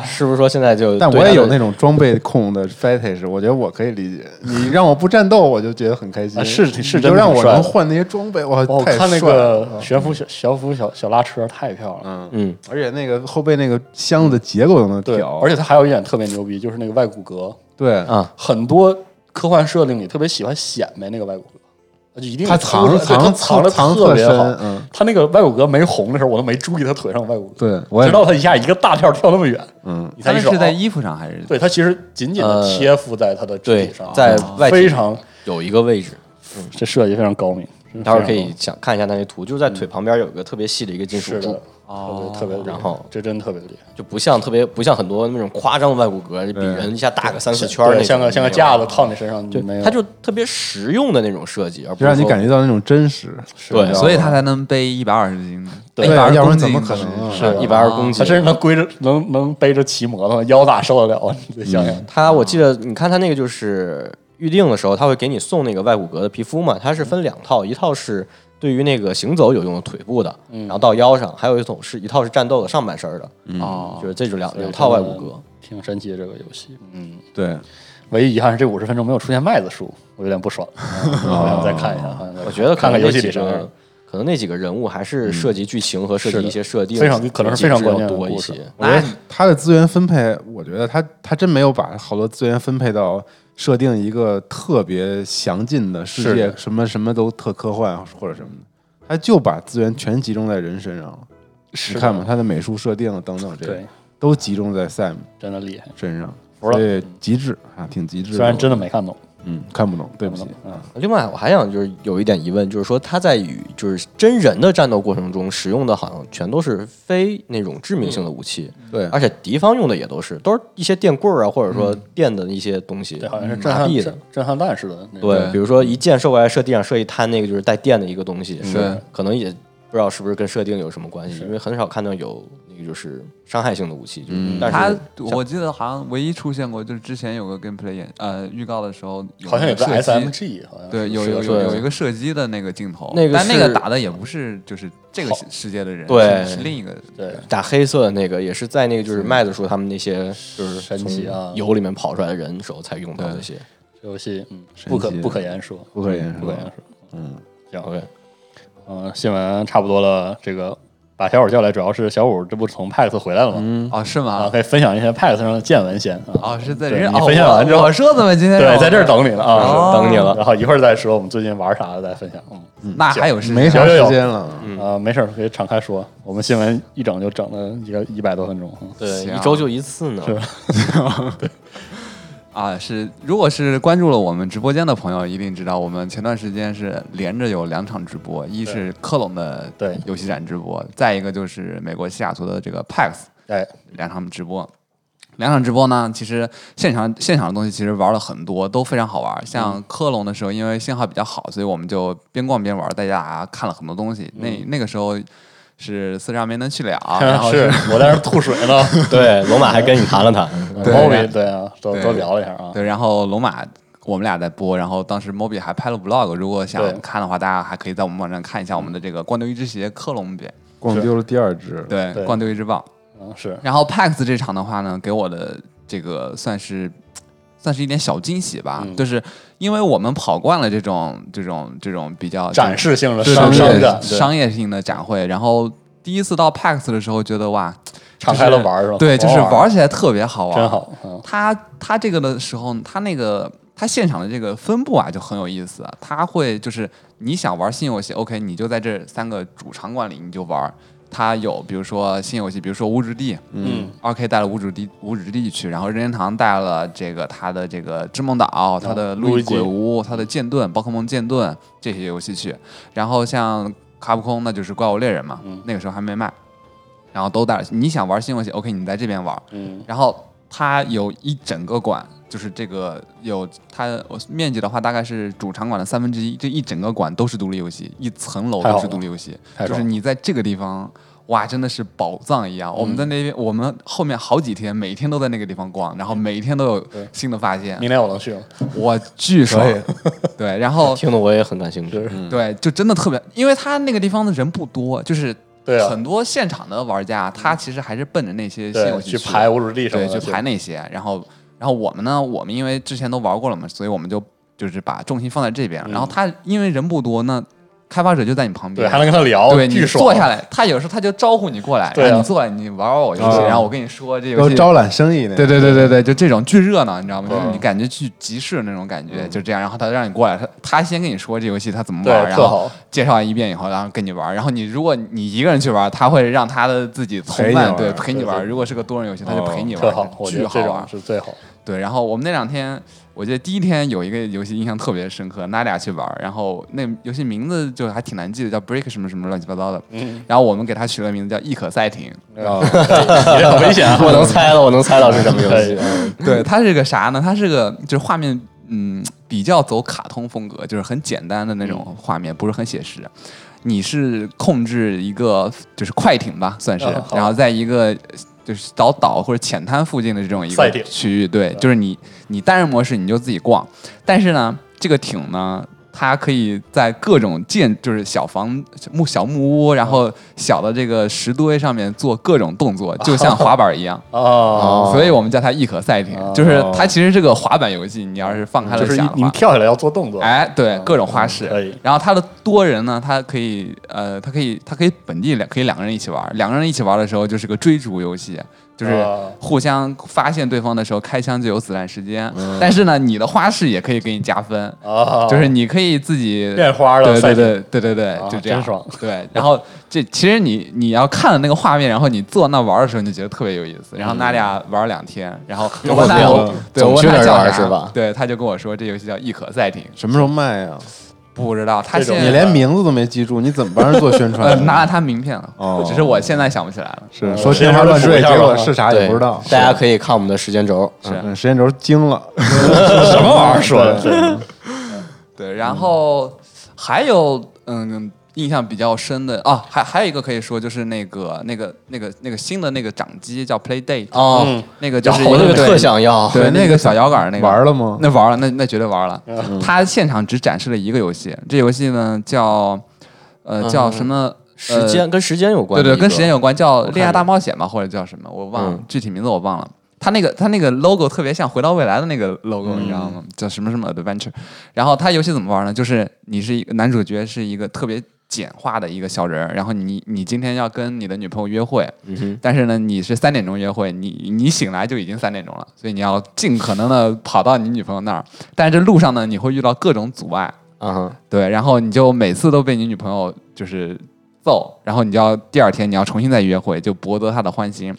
是不是说现在就？但我也有那种装备控的 fetish，我觉得我可以理解。你让我不战斗，我就觉得很开心。啊是是真的就让我能换那些装备，哇，我看那个悬浮小悬浮小小拉车太漂亮了。嗯，嗯，而且那个后背那个箱子的结构都能对，调，而且它还有一点特别牛逼，就是那个外骨骼，对啊，很多科幻设定里特别喜欢显摆那个外骨骼，就一定他藏藏藏的藏特别好。嗯，他那个外骨骼没红的时候，我都没注意他腿上有外骨骼，对，直到他一下一个大跳跳那么远，嗯，他那是在哦衣服上还是对，他其实紧紧的呃贴附在他的肢体上，，在外非常有一个位置，这设计非常高明。待会儿可以想看一下那些图，就是在腿旁边有一个特别细的一个金属是的柱，哦。特别特别，然后这真特别厉害，就不像特别不像很多那种夸张的外骨骼，就比人一下大个三四圈像个像个架子套你身上，就没有，它就特别实用的那种设计，而不就是让你感觉到那种真实。对所以它才能背一百二十斤，对120要不然公怎么可斤能啊是。啊一百二十公斤，它甚至能背着能能背着骑摩托，腰咋受得了啊？你得想想，它我记得，你看它那个就是预定的时候，他会给你送那个外骨骼的皮肤嘛，它是分两套，一套是对于那个行走有用的腿部的，然后到腰上，还有一种是一套是战斗的上半身的，哦就是这种两两套外骨骼。挺神奇的这个游戏。嗯，对，唯一遗憾是这五十分钟没有出现麦子树，我有点不爽。好想再看一下，我觉得看看游戏里可能那几个人物还是涉及剧情和涉及一些设定，非常可能是非常关键的多一些。我觉得他的资源分配，我觉得他他真没有把好多资源分配到设定一个特别详尽的世界，什么什么都特科幻或者什么的，他就把资源全集中在人身上了。是你看嘛，他的美术设定等等这些对，都集中在 Sam 真的厉害。身上，服了。所以极致啊，挺极致。虽然真的没看懂，嗯。看不懂，对不起。另外，我还想就是有一点疑问，就是说他在与就是真人的战斗过程中使用的，好像全都是非那种致命性的武器，对，而且敌方用的也都是都是一些电棍儿啊，或者说电的一些东西，对，好像是震麻痹的。撼震。震撼弹似的那种。对，对比如说一箭射过来，射地上射一滩，那个就是带电的一个东西，是。可能也不知道是不是跟设定有什么关系，因为很少看到有那个就是伤害性的武器，就是、嗯。但他是我记得好像唯一出现过，就是之前有个 gameplay 演呃预告的时候，好像有个射击 SMG，好像对，有有有有一个射击的那个镜头，那个但那个打的也不是就是这个世世界的人，对。是是另一个对。打黑色的那个也是在那个就是麦子说他们那些就是神奇啊。从油里面跑出来的人时候才用到这些。这游戏，嗯，神不可奇不可言说，不可言说。不可言。说。嗯，行，OK，嗯，新闻差不多了，这个把小五叫来，主要是小五这不从 PAX 回来了吗？嗯哦，是啊，吗？可以分享一些 PAX 上的见闻先啊。哦，是在对你分享完之后我我说怎么今天对，在这儿等你了啊，哦等你了然后一会儿再说我们最近玩啥的再分享。嗯，那还有时没啥有有有时间了。呃，没事儿，可以敞开说。我们新闻一整就整了一个一百多分钟。嗯对，一周就一次呢。啊，是如果是关注了我们直播间的朋友，一定知道我们前段时间是连着有两场直播，一是科隆的对游戏展直播，再一个就是美国西雅图的这个 PAX 对，两场直播。两场直播呢，其实现场现场的东西其实玩了很多，都非常好玩。像科隆的时候，因为信号比较好，所以我们就边逛边玩，大家看了很多东西。那那个时候是四十二没能去了，然后是我在那儿吐水呢。对，龙马还跟你谈了谈。对对啊，都对都聊了一下啊。对，然后龙马我们俩在播，然后当时 Moby 还拍了 vlog，如果想看的话，大家还可以在我们网站看一下我们的这个光丢一只鞋克隆比，逛丢了第二只，对，对光丢一只棒。嗯，是然后 PAX 这场的话呢，给我的这个算是算是一点小惊喜吧，嗯就是因为我们跑惯了这种这种这种比较展示性的商对对商业性的展会，然后第一次到 PAX 的时候，觉得哇，敞开了玩儿是吧？对，就是玩起来特别好玩，真好。嗯，他他这个的时候，他那个他现场的这个分布啊就很有意思，他会就是你想玩新游戏，OK，你就在这三个主场馆里你就玩。它有比如说新游戏，比如说无主地，嗯。二 K 带了无主地无主地去，然后任天堂带了这个它的这个织梦岛、它的路易鬼屋、它的剑盾、宝可梦剑盾这些游戏去，然后像卡普空那就是怪物猎人嘛，嗯。那个时候还没卖，然后都带了。你想玩新游戏，OK，你在这边玩，嗯。然后它有一整个馆，就是这个有它我面积的话，大概是主场馆的三分之一，这一整个馆都是独立游戏，一层楼都是独立游戏，就是你在这个地方。哇，真的是宝藏一样！我们在那边，我们后面好几天，每天都在那个地方逛，然后每一天都有新的发现，明年我能去吗？我巨爽。对，然后听得我也很感兴趣。是对，就真的特别，因为他那个地方的人不多，就是很多现场的玩家，他其实还是奔着那些新游对，去戏的排无主地什么对，的，去排那些。然后，然后我们呢，我们因为之前都玩过了嘛，所以我们就就是把重心放在这边。然后他因为人不多，那开发者就在你旁边，还能跟他聊，对你巨爽坐下来，他有时候他就招呼你过来，对啊然后你坐来，你玩玩我游戏，哦然后我跟你说这游戏。都招揽生意呢。对对对对对，就这种巨热闹，你知道吗？就是嗯你感觉去集市那种感觉，就这样。然后他让你过来，他他先跟你说这游戏他怎么玩，然后介绍一遍以后，然后跟你玩。然后你如果你一个人去玩，他会让他的自己同陪伴对陪你玩。如果是个多人游戏，他就陪你玩，特好，我觉巨好玩得这种。是最好。对，然后我们那两天，我记得第一天有一个游戏印象特别深刻，娜俩去玩儿，然后那游戏名字就还挺难记的，叫 Break 什么什么乱七八糟的。嗯，然后我们给它取了个名字叫易可赛艇。啊，你这很危险啊！我能猜了，我能猜到是什么游戏。对，它是个啥呢？它是个就是画面，嗯，比较走卡通风格，就是很简单的那种画面，不是很写实。你是控制一个就是快艇吧，算是，然后在一个就是小岛或者浅滩附近的这种一个区域，对，就是你你单人模式你就自己逛，但是呢，这个艇呢。它可以在各种建，就是小房木小木屋，然后小的这个石堆上面做各种动作，就像滑板一样。哦，所以我们叫它易可赛艇，哦。就是它其实是个滑板游戏。你要是放开就是你了想的话，跳下来要做动作，哎，对，嗯各种花式。然后它的多人呢，它可以呃，它可以它可以本地两可以两个人一起玩，两个人一起玩的时候就是个追逐游戏，就是哦互相发现对方的时候开枪就有子弹时间。嗯。但是呢，你的花式也可以给你加分，啊，就是你可以自己变花了，对对对对对对啊，就这样。真爽。对，然后这其实你你要看了那个画面，然后你坐那玩的时候，你就觉得特别有意思。然后那俩玩两天，然后 我问他聊我对我问他叫啥？玩是吧？对，他就跟我说这游戏叫易可赛艇，什么时候卖呀？不知道他你连名字都没记住，你怎么帮人做宣呃传？拿了他名片了，哦只是我现在想不起来了。是说天花乱坠，结果是啥也不知道。大家可以看我们的时间轴。是嗯，时间轴惊了，什么玩意儿说的？对对，然后还有嗯。印象比较深的啊，还还有一个可以说就是那个那个那个那个新的那个掌机叫 Playdate，、哦，嗯那个就是我那个特想要。对那个小摇杆那个玩了吗？那玩了，那那绝对玩了。他现场只展示了一个游戏，这游戏呢叫呃叫什么？时间跟时间有关对对，跟时间有关，叫《恋爱大冒险》吧，或者叫什么，我忘了嗯具体名字，我忘了。他那个他那个 logo 特别像《回到未来》的那个 logo，你知道吗？叫什么什么 Adventure。然后他游戏怎么玩呢？就是你是一个男主角，是一个特别简化的一个小人儿，然后你你今天要跟你的女朋友约会，嗯，但是呢，你是三点钟约会，你你醒来就已经三点钟了，所以你要尽可能的跑到你女朋友那儿。但是这路上呢，你会遇到各种阻碍，嗯哼，对，然后你就每次都被你女朋友就是揍，然后你就要第二天你要重新再约会，就博得她的欢心。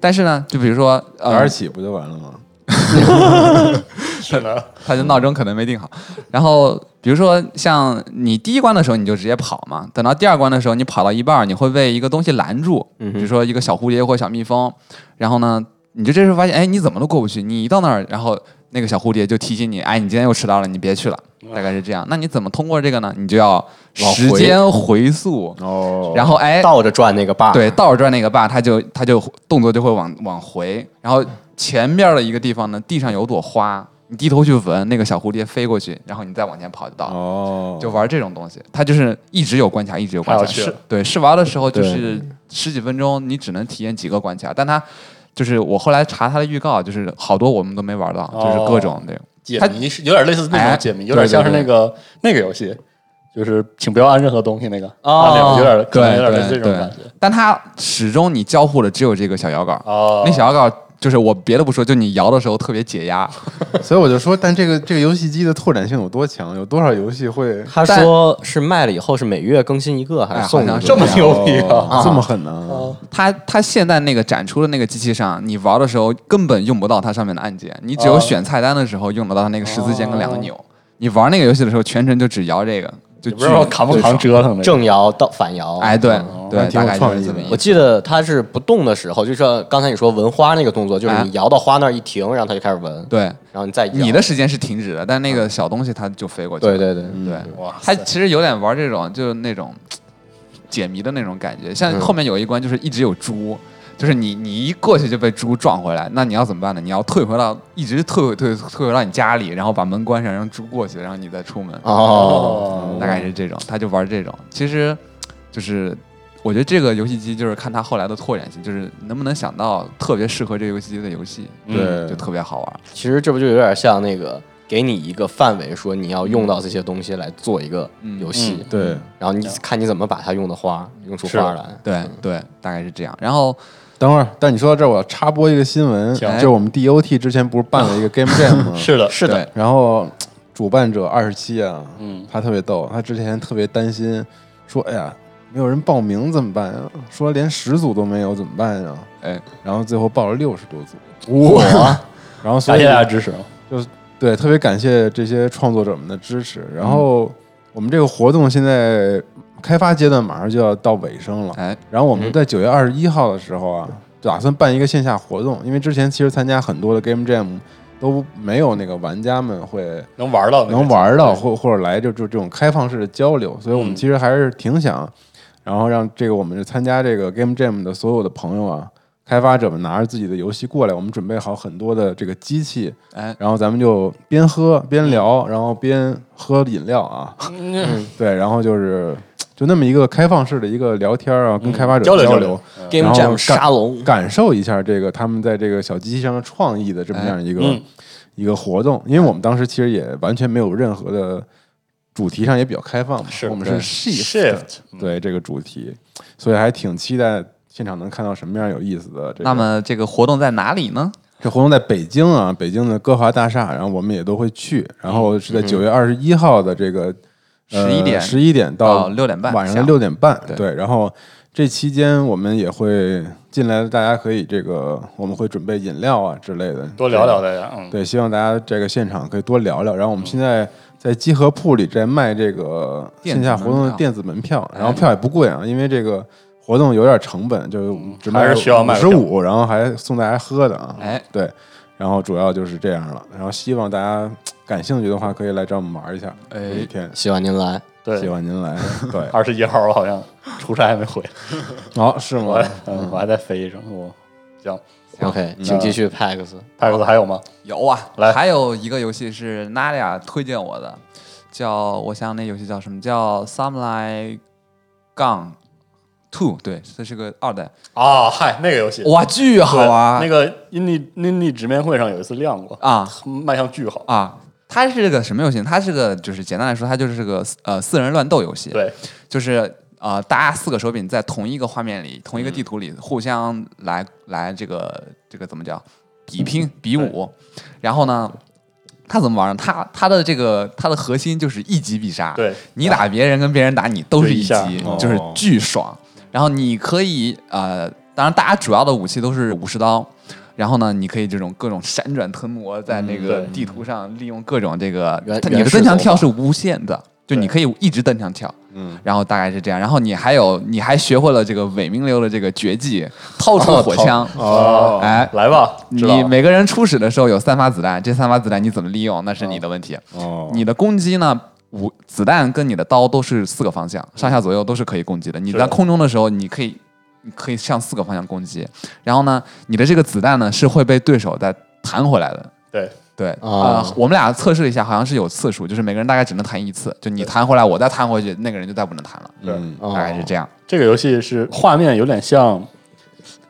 但是呢，就比如说，呃早点，起不就完了吗？是的，他的闹钟可能没定好。然后比如说像你第一关的时候你就直接跑嘛，等到第二关的时候你跑到一半儿，你会被一个东西拦住，嗯比如说一个小蝴蝶或小蜜蜂，然后呢，你就这时候发现，哎，你怎么都过不去，你一到那儿，然后那个小蝴蝶就提醒你，哎，你今天又迟到了，你别去了，大概是这样。那你怎么通过这个呢？你就要时间回溯，哦，然后哎，倒着转那个坝，对，倒着转那个坝，它就它就动作就会往往回，然后前面的一个地方呢，地上有朵花，你低头去闻，那个小蝴蝶飞过去，然后你再往前跑就到了。哦，就玩这种东西，它就是一直有关卡，一直有关卡。是太有趣。了对，试玩的时候就是十几分钟，你只能体验几个关卡，但它就是我后来查它的预告，就是好多我们都没玩到，就是各种那种。解它谜是有点类似那哎种解谜，有点像是那个那个游戏，就是请不要按任何东西那个哦。按钮有点可能对有点类似这种感觉。但它始终你交互的只有这个小摇杆，哦，那小摇杆儿就是我别的不说，就你摇的时候特别解压。所以我就说，但这个这个游戏机的拓展性有多强？有多少游戏会他说是卖了以后是每月更新一个，还哎是这么牛逼哦啊！这么狠呢？哦它它现在那个展出的那个机器上，你玩的时候根本用不到它上面的按键，你只有哦选菜单的时候用得到它那个十字键跟两个钮。你玩那个游戏的时候，全程就只摇这个，就不知道扛不扛折腾的。正摇到反摇？哎，对哦对，挺有大概就创意的是这么一我记得它是不动的时候，就像刚才你说闻花那个动作，就是哎你摇到花那儿一停，然后它就开始闻，对，然后你再你的时间是停止的，但那个小东西它就飞过去了。对对对，对，哇它，其实有点玩这种，就是那种解谜的那种感觉。像嗯后面有一关就是一直有猪，就是你你一过去就被猪撞回来，那你要怎么办呢？你要退回到一直退回退退回到你家里，然后把门关上，让猪过去，然后你再出门。哦，大概是这种，他就玩这种。其实就是我觉得这个游戏机就是看他后来的拓展性，就是能不能想到特别适合这个游戏机的游戏，对就特别好玩。其实这不就有点像那个给你一个范围，说你要用到这些东西来做一个游戏，嗯对，然后你看你怎么把它用的花用出花来。对对，大概是这样。然后等会儿，但你说到这儿，我要插播一个新闻，行就是我们 DOT 之前不是办了一个 Game Jam 吗？是的，是的，然后主办者二十七啊，嗯，他特别逗，他之前特别担心，说：“哎呀，没有人报名怎么办呀？说连十组都没有怎么办呀？”哎，然后最后报了六十多组，哇 然后所谢大家支持。就对，特别感谢这些创作者们的支持。然后我们这个活动现在开发阶段马上就要到尾声了。哎，然后我们在九月二十一号的时候啊，打算办一个线下活动，因为之前其实参加很多的 Game Jam 都没有那个玩家们会能玩到能玩到或或者来就就这种开放式的交流，所以我们嗯其实还是挺想，然后让这个我们参加这个 Game Jam 的所有的朋友啊，开发者们拿着自己的游戏过来，我们准备好很多的这个机器，哎，然后咱们就边喝边聊，然后边喝饮料啊，嗯。对，然后就是就那么一个开放式的一个聊天啊，跟开发者交流交流，Game 然后 Jam 沙龙，感受一下这个他们在这个小机器上的创意的这么样一个、嗯。一个活动，因为我们当时其实也完全没有任何的主题上也比较开放嘛，是我们是 shift, shift，嗯。对这个主题，所以还挺期待现场能看到什么样有意思的这个。那么这个活动在哪里呢？这活动在北京啊，北京的歌华大厦，然后我们也都会去，然后是在嗯九月二十一号的这个11点十一点到到六点半，晚上的六点半，对对，然后这期间我们也会进来，大家可以这个我们会准备饮料啊之类的，多聊聊大家，嗯，对，希望大家这个现场可以多聊聊。然后我们现在在集合铺里在卖这个线下活动的电子门票，然后哎票也不贵啊，因为这个活动有点成本，就只卖还是需要卖十五，然后还送大家喝的啊。哎，对，然后主要就是这样了。然后希望大家感兴趣的话，可以来找我们玩一下。哎一天，希望您来。对希，望您来。对，二十一号我好像出差还没回，哦是吗我还？嗯我还在飞上，我行，OK，请继续 PAX。泰克斯还有吗？有啊，来还有一个游戏是 Nadia 推荐我的，叫我想想那游戏叫什么？叫 Samurai Gun Two，对，这是个二代，啊，嗨，那个游戏哇，巨好对玩！那个印尼印尼直面会上有一次亮过，啊卖相巨好，啊，它是个什么游戏？它是个就是简单来说，它就是个呃四人乱斗游戏，对，就是呃大家四个手柄在同一个画面里、同一个地图里互相来来这个这个怎么叫比拼比武，然后呢？它怎么玩呢？它它的这个它的核心就是一击必杀，对你打别人跟别人打你都是一击就一，哦就是巨爽。然后你可以呃，当然大家主要的武器都是武士刀，然后呢，你可以这种各种闪转腾挪，在那个地图上利用各种这个，你的增强跳是无限的，就你可以一直蹬墙跳。嗯，然后大概是这样，然后你还有你还学会了这个伪名流的这个绝技，掏出火枪。哦哎来吧，知道你每个人初始的时候有三发子弹，这三发子弹你怎么利用那是你的问题。哦，你的攻击呢，五子弹跟你的刀都是四个方向，上下左右都是可以攻击的。你在空中的时候，你可以你可以向四个方向攻击，然后呢，你的这个子弹呢是会被对手再弹回来的。对，对啊、哦我们俩测试了一下，好像是有次数，就是每个人大概只能弹一次，就你弹回来，我再弹回去，那个人就再不能弹了，嗯，哦大概是这样。这个游戏是画面有点像，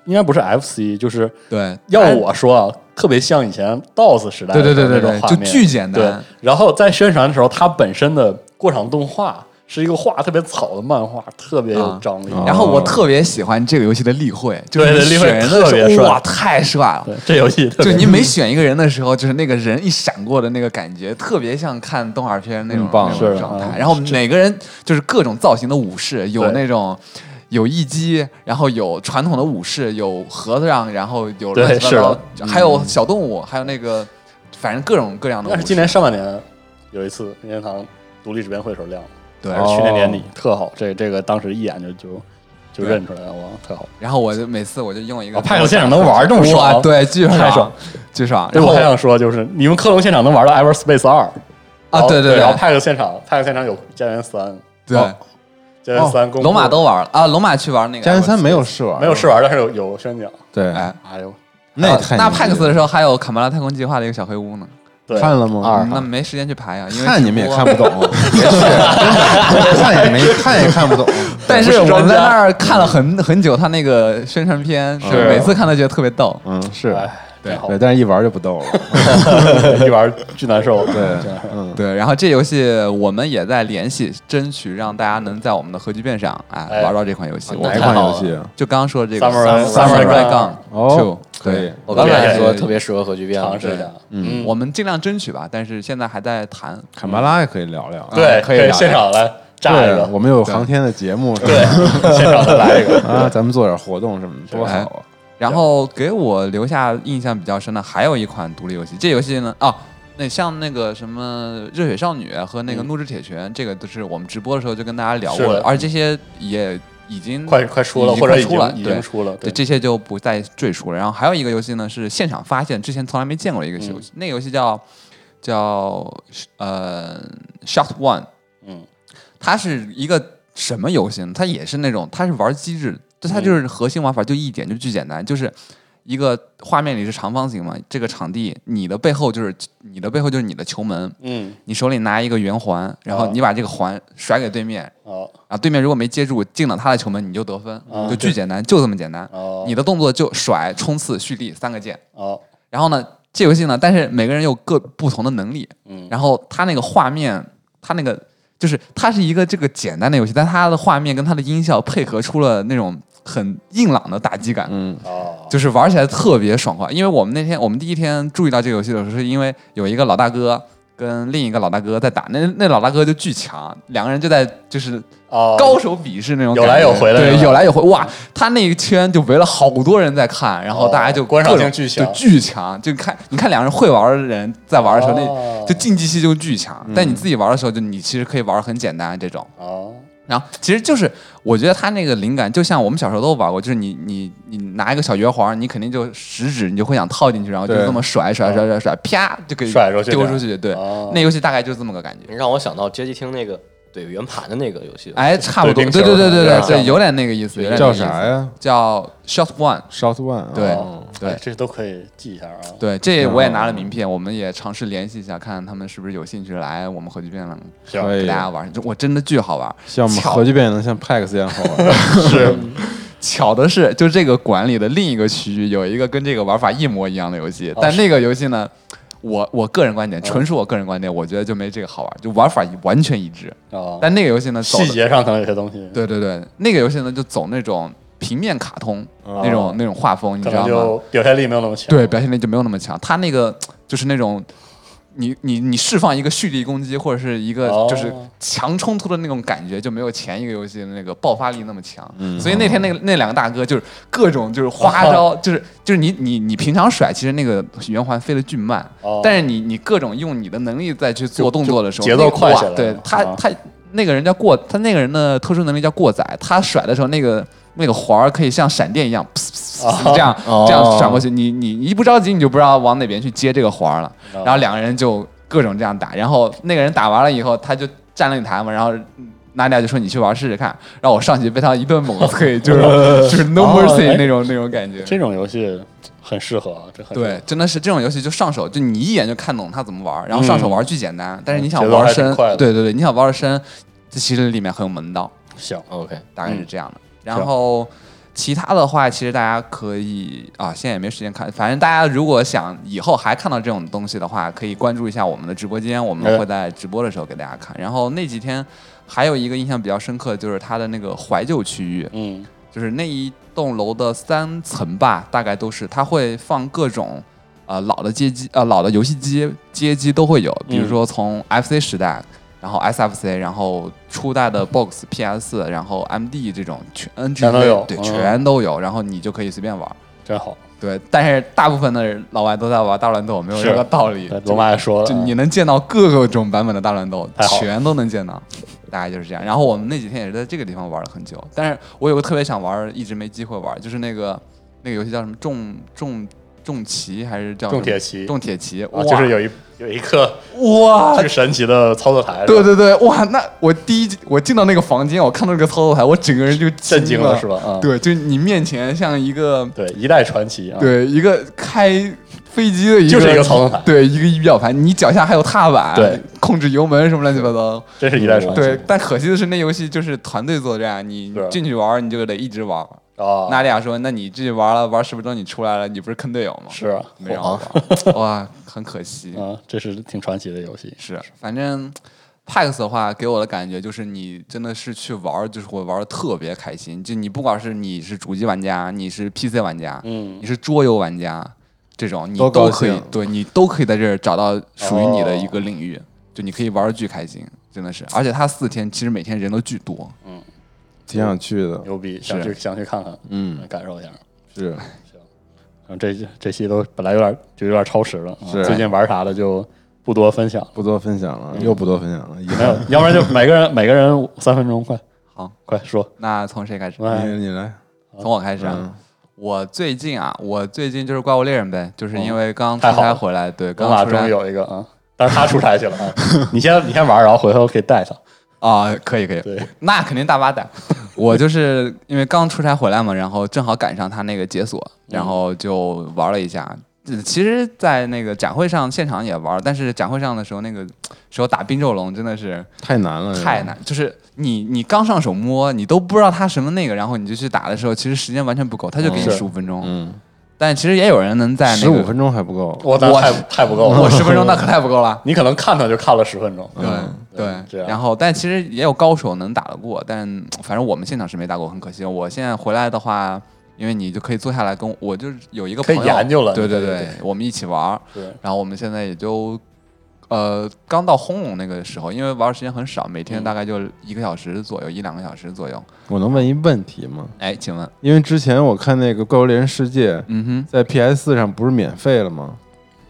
应该不是 FC，就是对，要我说啊，特别像以前 DOS 时代对对对的对对，就那种画面。巨简对。单。，然后在宣传的时候，它本身的过场动画是一个画特别草的漫画，特别有啊张力。哦然后我特别喜欢这个游戏的例会，就是选人的特别帅时候，哇，太帅了！这游戏特别就你每选一个人的时候，就是那个人一闪过的那个感觉，特别像看动画片那种嗯棒那种状态。嗯然后每个人就是各种造型的武士，有那种有一击，然后有传统的武士，有和尚，然后有乱七八糟，还有小动物，还有那个反正各种各样的武士。但是今年上半年有一次任天堂独立制片会的时候亮的，对去年年底哦，特好。这这个当时一眼就就就认出来了，哇，特好。然后我就每次我就用一个啊派克现场能玩这么哇，爽对，巨爽太爽，巨爽。然后我还想说，就是你们克隆现场能玩到 Everspace 二啊，对对对然后派克现场，派克现场有家园三，对，家园三龙马都玩了啊，龙马去玩那个家园三没有试玩，没有试玩，但是有有宣讲。对，哎，哎呦，那那牛逼 PAX 了的时候还有卡梅拉太空计划的一个小黑屋呢，对，看了吗？那没时间去排啊，因为看你们也看不懂，也是，看也没看也看不懂。但是我们在那儿看了很很久，他那个宣传片，是每次看都觉得特别逗。嗯，是哎，对对，，但是一玩就不逗了。一玩巨难受。对，嗯，对，然后这游戏我们也在联系，争取让大家能在我们的核聚变上哎哎玩到这款游戏。哪一款游戏啊？就刚刚说的这个 Samurai- Samurai Samurai Gun 哦 Two，可以对，我刚才也说对特别适合核聚变，尝试一下。嗯我们尽量争取吧，但是现在还在谈。坎巴拉也可以聊聊。对，可可以现场来炸一对，个，我们有航天的节目，是吧对，现场再来一个。啊，咱们做点活动什么的，多好啊！然后给我留下印象比较深的还有一款独立游戏，这游戏呢，哦，那像那个什么热血少女和那个嗯怒之铁拳，这个都是我们直播的时候就跟大家聊过的而这些也已经快快出了，或者已经出了经已经出了，对，这些就不再赘述了。然后还有一个游戏呢，是现场发现之前从来没见过的一个游戏，那个游戏叫叫呃 Shot One，嗯，它是一个什么游戏呢？它也是那种，它是玩机制，就它就是核心玩法就一点就巨简单，就是一个画面里是长方形嘛，这个场地你的背后就是你的背后就是你的球门，嗯，你手里拿一个圆环，然后哦你把这个环甩给对面，哦啊，对面如果没接住进了他的球门，你就得分，哦就巨简单，就这么简单。哦，你的动作就甩、冲刺、蓄力三个键。哦，然后呢，这游戏呢，但是每个人有各不同的能力。嗯，然后它那个画面，它那个就是它是一个这个简单的游戏，但它的画面跟它的音效配合出了那种很硬朗的打击感。嗯，哦，就是玩起来特别爽快，因为我们那天我们第一天注意到这个游戏的时候，是因为有一个老大哥跟另一个老大哥在打，那那老大哥就巨强，两个人就在就是哦，高手比试那种有感觉，来有回的对，有来有回，哇，他那一圈就围了好多人在看，然后大家就哦观赏性巨强。就巨强，就看你看两个人会玩的人在玩的时候，那哦。就竞技性就巨强，但你自己玩的时候，就你其实可以玩很简单这种。哦，然后其实就是，我觉得他那个灵感就像我们小时候都玩过，就是你你你拿一个小圆环，你肯定就食指你就会想套进去，然后就这么甩甩甩甩甩，啪就给甩出去丢出去。对，哦那游戏大概就这么个感觉。让我想到街机厅那个怼圆盘的那个游戏。哎，差不多，对对对对对有点像对对，有点那个意思。有点那叫个意思啥？呀叫 Shot One。？Shot One。对哦对哎这都可以记一下啊。对，这我也拿了名片，我们也尝试联系一下，看看他们是不是有兴趣来我们核聚变了，行可以给大家玩。就我真的巨好玩。像我们巧核聚变能像 PAX 一样好玩。是巧的是，就这个馆里的另一个区域有一个跟这个玩法一模一样的游戏，但那个游戏呢，我我个人观点，纯属我个人观点，我觉得就没这个好玩，就玩法完全一致。哦，但那个游戏呢，细节上可能有些东西，对对对，那个游戏呢就走那种平面卡通那种那种画风，你知道吗？就表现力没有那么强。对，表现力就没有那么强。他那个就是那种，你你你释放一个蓄力攻击或者是一个哦就是强冲突的那种感觉，就没有前一个游戏的那个爆发力那么强。嗯所以那天那个那两个大哥就是各种就是花招，就是就是你你你平常甩，其实那个圆环飞得巨慢，哦但是你你各种用你的能力再去做动作的时候，节奏快起来了对他啊他那个人叫过，他那个人的特殊能力叫过载，他甩的时候那个。那个环儿可以像闪电一样，噗噗噗这样哦这样闪过去，你你你一不着急，你就不知道往哪边去接这个环儿了。哦然后两个人就各种这样打，然后那个人打完了以后，他就站了一台嘛，然后娜迪亚就说你去玩试试看，然后我上去被他一顿猛推，就是 就是 no 哦 mercy 哎那种那种感觉。这种游戏很适合啊，这很对，真的是这种游戏就上手，就你一眼就看懂他怎么玩，然后上手玩巨简单，但是你想玩深对对对，你想玩的深，这其实里面很有门道。行。OK，大概是这样的。然后其他的话，其实大家可以啊，现在也没时间看。反正大家如果想以后还看到这种东西的话，可以关注一下我们的直播间，我们哎会在直播的时候给大家看。然后那几天还有一个印象比较深刻，就是它的那个怀旧区域，嗯，就是那一栋楼的三层吧，大概都是它会放各种。呃，老的街机，呃，老的游戏机街机都会有，比如嗯说从 FC 时代，然后 SFC，然后初代的 Box、PS，然后 MD 这种全 NG 全都有对，嗯全都有，然后你就可以随便玩。真好。对，但是大部分的老外都在玩大乱斗，没有是这个道理。对罗马也说了，就你能见到各种版本的大乱斗全都能见到，大概就是这样。然后我们那几天也是在这个地方玩了很久，但是我有个特别想玩，一直没机会玩，就是那个那个游戏叫什么重重重骑还是叫重铁骑重铁骑，啊，哇就是有一有一个哇巨神奇的操作台，对对对，哇！那我第一我进到那个房间，我看到这个操作台，我整个人就震惊了了是吧？啊，对，就你面前像一个对，一代传奇啊，对一个开飞机的一个，就是一个操纵台对，一个仪表盘，你脚下还有踏板，对，控制油门什么乱七八糟。真是一代传奇。对，但可惜的是，那游戏就是团队作战，你是进去玩你就得一直玩。啊，娜迪亚说：“那你进去玩了，玩十分钟你出来了，你不是坑队友吗？”是啊，没让我玩，哇，很可惜。啊，这是挺传奇的游戏。是，反正 PAX 的话，给我的感觉就是你真的是去玩，就是会玩的特别开心。就你不管是你是主机玩家，你是 PC 玩家，嗯你是桌游玩家，这种你都可以，对你都可以在这儿找到属于你的一个领域，就你可以玩的巨开心，真的是。而且它四天其实每天人都巨多，挺想去的。牛逼，想去想去看看，嗯，感受一下。是嗯这这期都本来有点就有点超时了，最近玩啥的就不多分享。不多分享了，又不多分享了，遗没有。，要不然就每个人每个人三分钟，快 好，快说。那从谁开始？来，你你来，从我开始啊。嗯我最近啊，我最近就是怪物猎人呗，就是因为刚出差回来，对，刚马终于刚出差有一个啊，但是他出差去了啊。你先你先玩，然后回头可以带他。啊，可以可以，那肯定大把带。我就是因为刚出差回来嘛，然后正好赶上他那个解锁，然后就玩了一下。呃其实，在那个展会上现场也玩，但是展会上的时候，那个时候打冰咒龙真的是太难了，太难，就是你你刚上手摸，你都不知道它什么那个，然后你就去打的时候，其实时间完全不够，他就给你十五分钟。嗯，但其实也有人能在那个十五分钟还不够。我我太太不够了，我十分钟那可太不够了。你可能看他就看了十分钟。对、嗯对这对，样然后但其实也有高手能打得过，但反正我们现场是没打过，很可惜。我现在回来的话，因为你就可以坐下来跟我，我就是有一个可以朋友研究了对对对对我们一起玩然后我们现在也就呃刚到轰隆那个时候，因为玩的时间很少，每天嗯大概就一个小时左右，一两个小时左右。我能问一问题吗？哎，请问，因为之前我看那个《怪物猎人世界》嗯哼在 PS 四上不是免费了吗？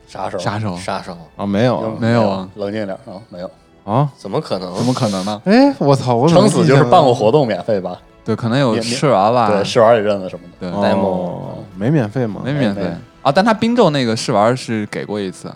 杀手哼，杀手杀手啊，没有啊没有啊，冷静点啊，没有。啊！怎么可能？怎么可能呢？哎，我操！我撑死就是办过活动免费吧？对，可能有试玩吧。对，试玩也认了什么的。对，哦 demo 没免费吗？没免费啊，但他冰咒那个试玩是给过一次，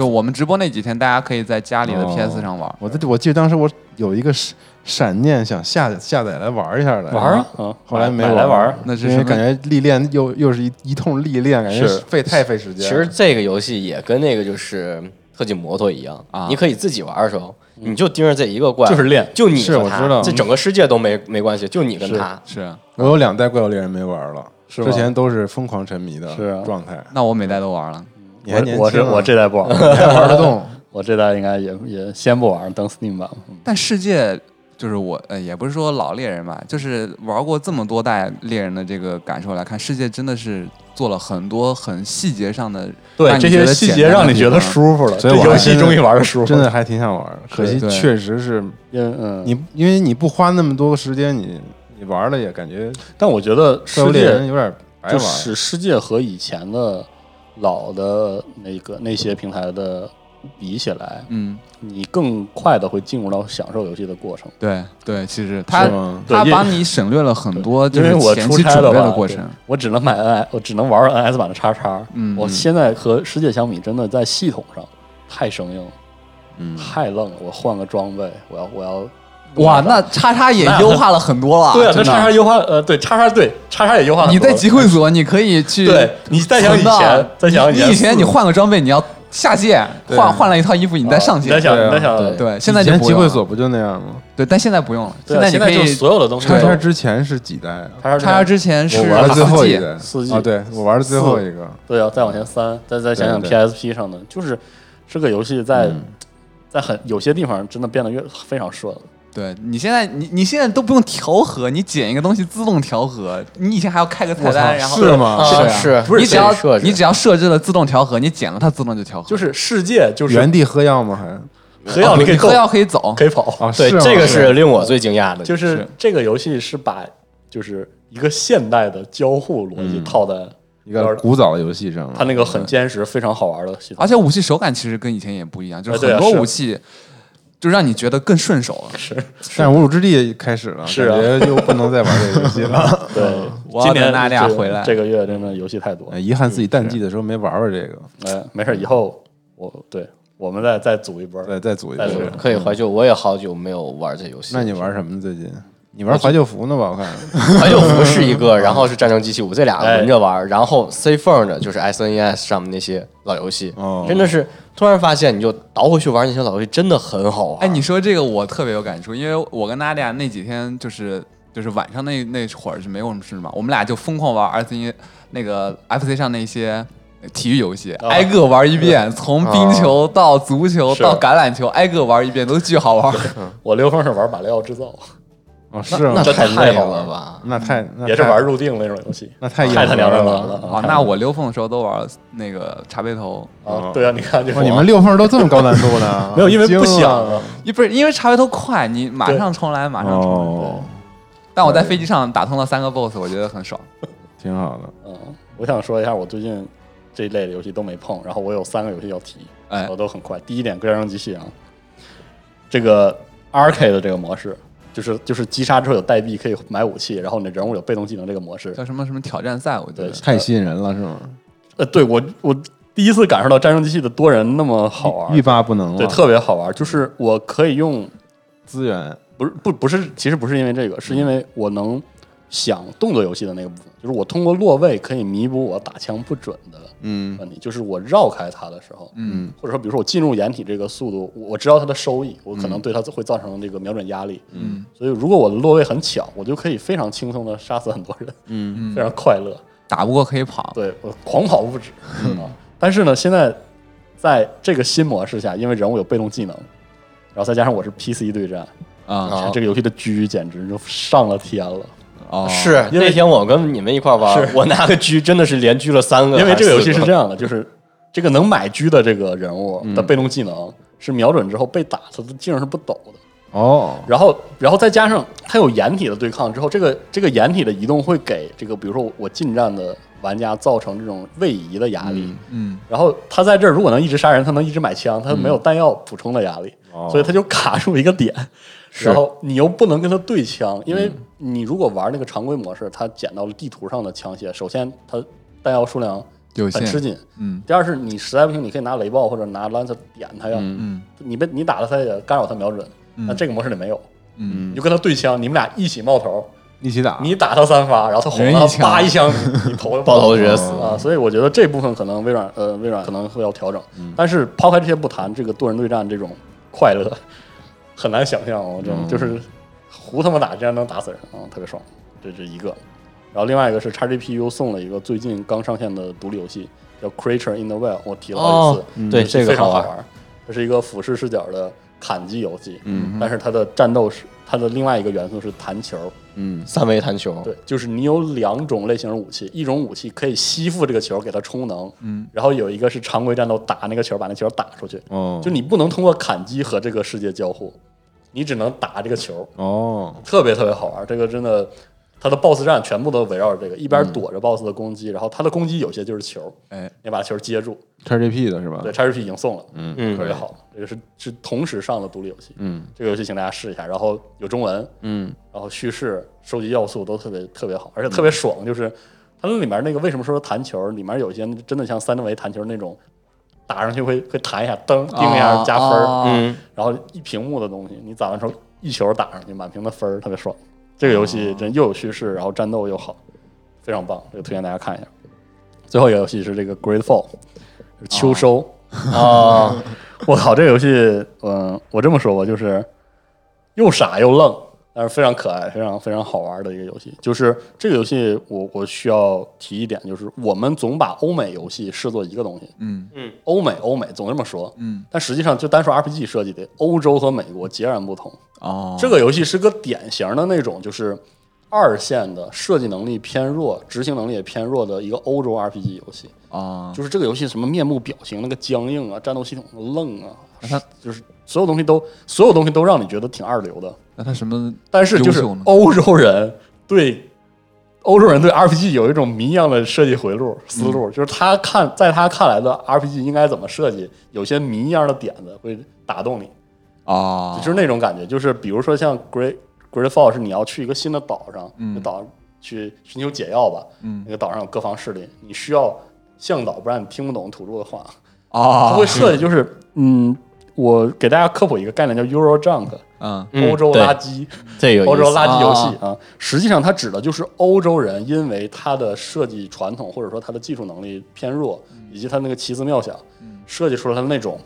就我们直播那几天，大家可以在家里的哦 PS 上玩。我这我记得当时我有一个闪闪念，想下下载来玩一下来，玩啊，嗯，后来没来玩。那是因为感觉历练又又是一一通历练，感觉是费太费时间了。其实这个游戏也跟那个就是特技摩托一样啊你可以自己玩的时候，你就盯着这一个怪，就是练就你和他是我知道这整个世界都没没关系，就你跟他。是，我有两代怪物猎人没玩了，是之前都是疯狂沉迷的状态。那我每代都玩了。你还年我我是我这代不玩，你还玩得动？我这代应该也也先不玩，等 Steam 版。嗯但世界就是我呃，也不是说老猎人吧，就是玩过这么多代猎人的这个感受来看，世界真的是做了很多很细节上的，对这些细节让你觉得舒服了，所以游戏终于玩的舒服了，真的还挺想玩的，可惜确实是因为嗯，你，因为你不花那么多时间，你你玩了也感觉但我觉得世界猎人有点白就玩。是世界和以前的老的那个那些平台的比起来，嗯，你更快的会进入到享受游戏的过程。对对，其实他？他对因帮你省略了很多，就是前期出差的话，准备的过程对。我只能买 N，我只能玩 NS 版的叉叉。嗯我现在和世界相比，真的在系统上太生硬了，嗯，太愣了。我换个装备，我要我要哇，那叉叉也优化了很多了。对啊，真的这叉叉优化呃，对叉叉对叉叉也优化了。你在集会所，你可以去对你再想以前，再想你以前你换个装备，你要下线对换换了一套衣服，你再上线你再。想再想对对，现在就以前不用了集会所不就那样吗？对，但现在不用了。现在你可以所有的东西叉叉之前是几代啊？叉叉叉之前是我玩的最后一四 G 代，四 G 啊，对我玩的最后一个，对啊，再往前三，再再想想 PSP 上的，就是这个游戏在嗯在很有些地方真的变得越非常顺了。对你现在你你现在都不用调和，你捡一个东西自动调和。你以前还要开个菜单，然后是吗？啊是啊是不是你只要设置你只要设置了自动调和，你捡了它自动就调和。就是世界就是原地喝药吗？还喝药，你可以喝药可以走，可以跑，啊，对，这个是令我最惊讶的，就是是这个游戏是把就是一个现代的交互逻辑嗯套在一个古早的游戏上了，它那个很坚实、非常好玩的系统而。且武器手感其实跟以前也不一样，就是很多哎啊是武器就让你觉得更顺手了。是 但是无主之地开始了，是啊感觉又不能再玩这个游戏了。对，我今年等大家这回来这个月真的游戏太多哎，。遗憾自己淡季的时候没玩玩这个，哎，没事，以后我对我们再再组一波。再再组一个再组一个。可以怀旧。我也好久没有玩这游戏。那你玩什么呢？最近你玩怀旧服呢吧？我看怀旧服是一个，然后是战争机器五，这俩哎轮着玩。然后 C Phone 的就是 SNES 上面那些老游戏，哦真的是突然发现，你就倒回去玩那些老游戏，真的很好玩。哎，你说这个我特别有感触，因为我跟娜迪亚那几天就是就是晚上那那会儿是没有什么事嘛，我们俩就疯狂玩 R C 那个 F C 上那些体育游戏，啊挨个玩一遍，从冰球到足球到橄榄球，挨个玩一遍，都巨好玩。我刘峰是玩马里奥制造，哦是吗？那太累太好了吧？那太也是玩入定那种游戏，那太硬太他娘的难了了啊，那我溜缝的时候都玩那个茶杯头，啊！对啊，你看你们六缝都这么高难度呢？没有因为不想了一不是因为茶杯头快，你马上重来，马上重来。哦，但我在飞机上打通了三个 BOSS，我觉得很爽。挺好的。嗯，我想说一下，我最近这一类的游戏都没碰，然后我有三个游戏要提，哎我都很快。第一点，战争机器啊，这个 arcade 的这个模式，就是就是击杀之后有代币可以买武器，然后你的人物有被动技能这个模式，叫什么什么挑战赛，我觉得太吸引人了，是吗？呃，对我我第一次感受到战争机器的多人那么好玩，欲罢不能对，特别好玩。就是我可以用，资源，不是不不是，其实不是因为这个，是因为我能想动作游戏的那个部分，就是我通过落位可以弥补我打枪不准的嗯问题，就是我绕开它的时候，嗯。或者说比如说我进入掩体这个速度，我我知道它的收益，我可能对它会造成这个瞄准压力，嗯。所以如果我的落位很巧，我就可以非常轻松的杀死很多人，非常快乐。打不过可以跑，对我狂跑不止。啊！但是呢，现在在这个新模式下，因为人物有被动技能，然后再加上我是 PC 对战，啊。啊这个游戏的狙简直就上了天了。哦是因为那天我跟你们一块玩是，我拿个狙真的是连狙了三个，因为这个游戏是这样，的，就是这个能买狙的这个人物嗯的被动技能是瞄准之后被打，他的技能是不抖的。哦，然后，然后再加上他有掩体的对抗之后，这个这个掩体的移动会给这个，比如说我近战的玩家造成这种位移的压力。嗯然后他在这儿如果能一直杀人，他能一直买枪，他没有弹药补充的压力，哦所以他就卡住一个点。然后你又不能跟他对枪，因为你如果玩那个常规模式，他捡到了地图上的枪械，首先他弹药数量有限，很吃紧，嗯。第二是你实在不行，你可以拿雷暴或者拿 Lancer 点他呀，嗯。你被你打了他也干扰他瞄准，那这个模式里没有，嗯。你就跟他对枪，你们俩一起冒头，一起打，你打他三发，然后他红了，人一枪。叭一枪，你 头就爆头直接死啊！所以我觉得这部分可能微软呃微软可能会要调整，嗯。但是抛开这些不谈，这个多人对战这种快乐很难想象我，真嗯的就是胡他妈打竟然能打死人啊，特别爽，这是一个。然后另外一个是 XGPU 送了一个最近刚上线的独立游戏，叫 Creature in the Well 我提了好几次哦，，对这个，非常好玩。这是一个俯视视角的砍击游戏，嗯但是它的战斗是它的另外一个元素是弹球，嗯三维弹球，对，就是你有两种类型的武器，一种武器可以吸附这个球给它充能，嗯，然后有一个是常规战斗打那个球，把那球打出去，哦，就你不能通过砍击和这个世界交互，你只能打这个球，哦，特别特别好玩。这个真的，它的 BOSS 战全部都围绕着这个，一边躲着 BOSS 的攻击，然后他的攻击有些就是球，哎你把球接住。叉 GP 的是吧？对叉 GP 已经送了，嗯嗯特别好。这个是是同时上的独立游戏，嗯这个游戏请大家试一下，然后有中文，嗯然后叙事、收集要素都特别特别好，而且特别爽。就是它那里面那个为什么说弹球，里面有一些真的像三维弹球那种，打上去会会弹一下，噔叮一下加分儿，哦嗯，然后一屏幕的东西，你打完之后一球打上去，满屏的分儿，特别爽。这个游戏真又有叙事，然后战斗又好，非常棒，这个推荐大家看一下。最后一个游戏是这个 Great Fall，秋收。啊，我靠，这个游戏，嗯、我这么说吧，就是又傻又愣，但是非常可爱、非常非常好玩的一个游戏。就是这个游戏我，我需要提一点，就是我们总把欧美游戏视作一个东西，嗯欧美欧美总这么说，嗯但实际上就单说 RPG 设计的，欧洲和美国截然不同。哦，这个游戏是个典型的那种，就是二线的设计能力偏弱、执行能力也偏弱的一个欧洲 RPG 游戏。啊，就是这个游戏什么面部表情那个僵硬啊，战斗系统愣啊，那它就是所有东西都所有东西都让你觉得挺二流的。那它什么但是就是欧洲人对欧洲人对 RPG 有一种谜一样的设计回路思路，嗯就是他看在他看来的 RPG 应该怎么设计，有些谜一样的点子会打动你，啊？就是那种感觉。就是比如说像 Great Great Fall 是你要去一个新的岛上，嗯。那岛上去寻求解药吧，嗯。那个岛上有各方势力，你需要向导，不然你听不懂土著的话。啊，它会设计就是，嗯，我给大家科普一个概念叫 Euro Junk，嗯。嗯欧洲垃圾，这个有欧洲垃圾游戏啊。啊。实际上，它指的就是欧洲人因为他的设计传统或者说他的技术能力偏弱，以及他那个奇思妙想，设计出了他那种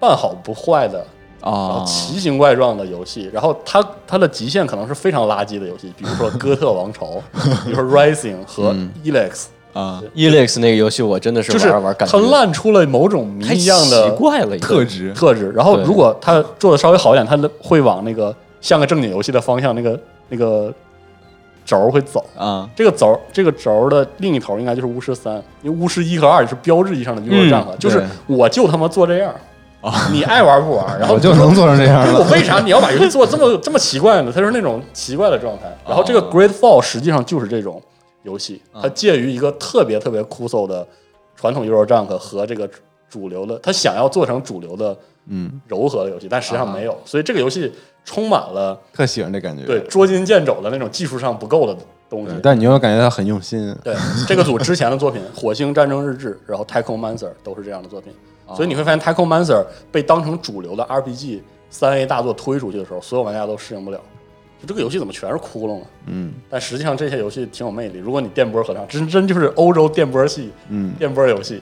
半好不坏的。啊，奇形怪状的游戏，然后它它的极限可能是非常垃圾的游戏，比如说《哥特王朝 》，比如说《Rising》和嗯 Elex，啊 Elex 那个游戏我真的是就是玩玩感觉它烂出了某种谜一样的奇怪了，特质特质。然后如果它做的稍微好一点，它会往那个像个正经游戏的方向，那个那个轴儿会走。啊这个轴儿这个轴儿的另一头应该就是巫师三，因为巫师一和二是标志意义上的 Euro 战了，就是我就他妈做这样。你爱玩不玩？然后我就能做成这样我。为啥你要把游戏做这么这么奇怪呢？它是那种奇怪的状态。然后这个 Great Fall 实际上就是这种游戏，啊它介于一个特别特别枯燥的传统 Euro Junk 和这个主流的，它想要做成主流的嗯，柔和的游戏，但实际上啊没有，所以这个游戏充满了特喜欢这感觉。对捉襟见肘的那种技术上不够的东西，。但你又感觉他很用心。对，这个组之前的作品《火星战争日志》，然后《太空 Mancer》都是这样的作品，所以你会发现《太空 Mancer》被当成主流的 RPG 三 A 大作推出去的时候，所有玩家都适应不了。就这个游戏怎么全是窟窿啊？嗯但实际上这些游戏挺有魅力。如果你电波合唱，真真就是欧洲电波系嗯，电波游戏，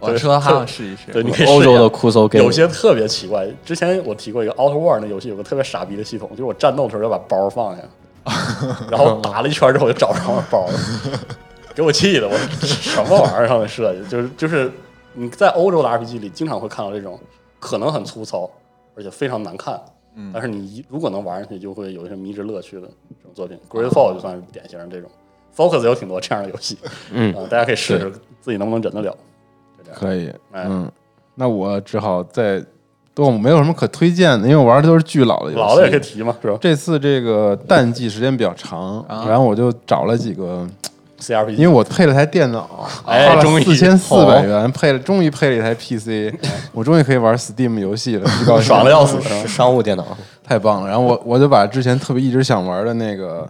我说还想试一试。对，你可以试一下欧洲的酷搜 game 有些特别奇怪。之前我提过一个 Outer War 那游戏，有个特别傻逼的系统，就是我战斗的时候要把包放下，然后打了一圈之后我就找不着我包了，给我气的，我什么玩意儿上的设计？就是就是你在欧洲的 RPG 里经常会看到这种可能很粗糙，而且非常难看。嗯但是你一如果能玩上去，就会有一些迷之乐趣的这种作品。g r a t f a l l 就算是典型的这种，Focus 有挺多这样的游戏，嗯啊大家可以试试自己能不能忍得了。可以。哎嗯，那我只好再都没有什么可推荐的，因为我玩的都是巨老的游戏。老的也可以提嘛，是吧这次这个淡季时间比较长，啊然后我就找了几个，？CRPG，因为我配了台电脑，哎花了终于四千四百元配了，终于配了一台 PC，我终于可以玩 Steam 游戏了，高，爽的要死，是吧是商务电脑，太棒了。然后我我就把之前特别一直想玩的那个。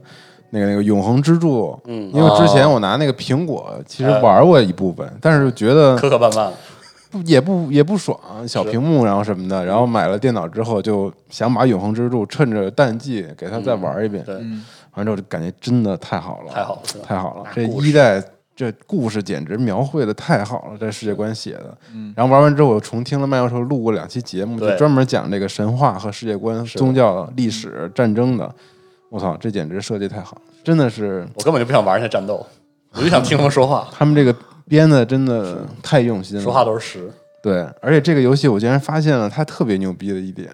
那个那个永恒之柱，嗯因为之前我拿那个苹果其实玩过一部分，但是觉得磕磕绊绊，不也不也不爽，小屏幕然后什么的，然后买了电脑之后就想把永恒之柱趁着淡季给它再玩一遍，对，完之后就感觉真的太好了，太好了太好了！这一代这故事简直描绘的太好了，这世界观写的。然后玩完之后，我重听了麦教授录过两期节目，就专门讲这个神话和世界观、宗教、历史、战争的。我操，这简直设计太好了，真的是我根本就不想玩一下战斗，我就想听他们说话，他们这个编的真的太用心了，说话都是实。对，而且这个游戏我竟然发现了它特别牛逼的一点，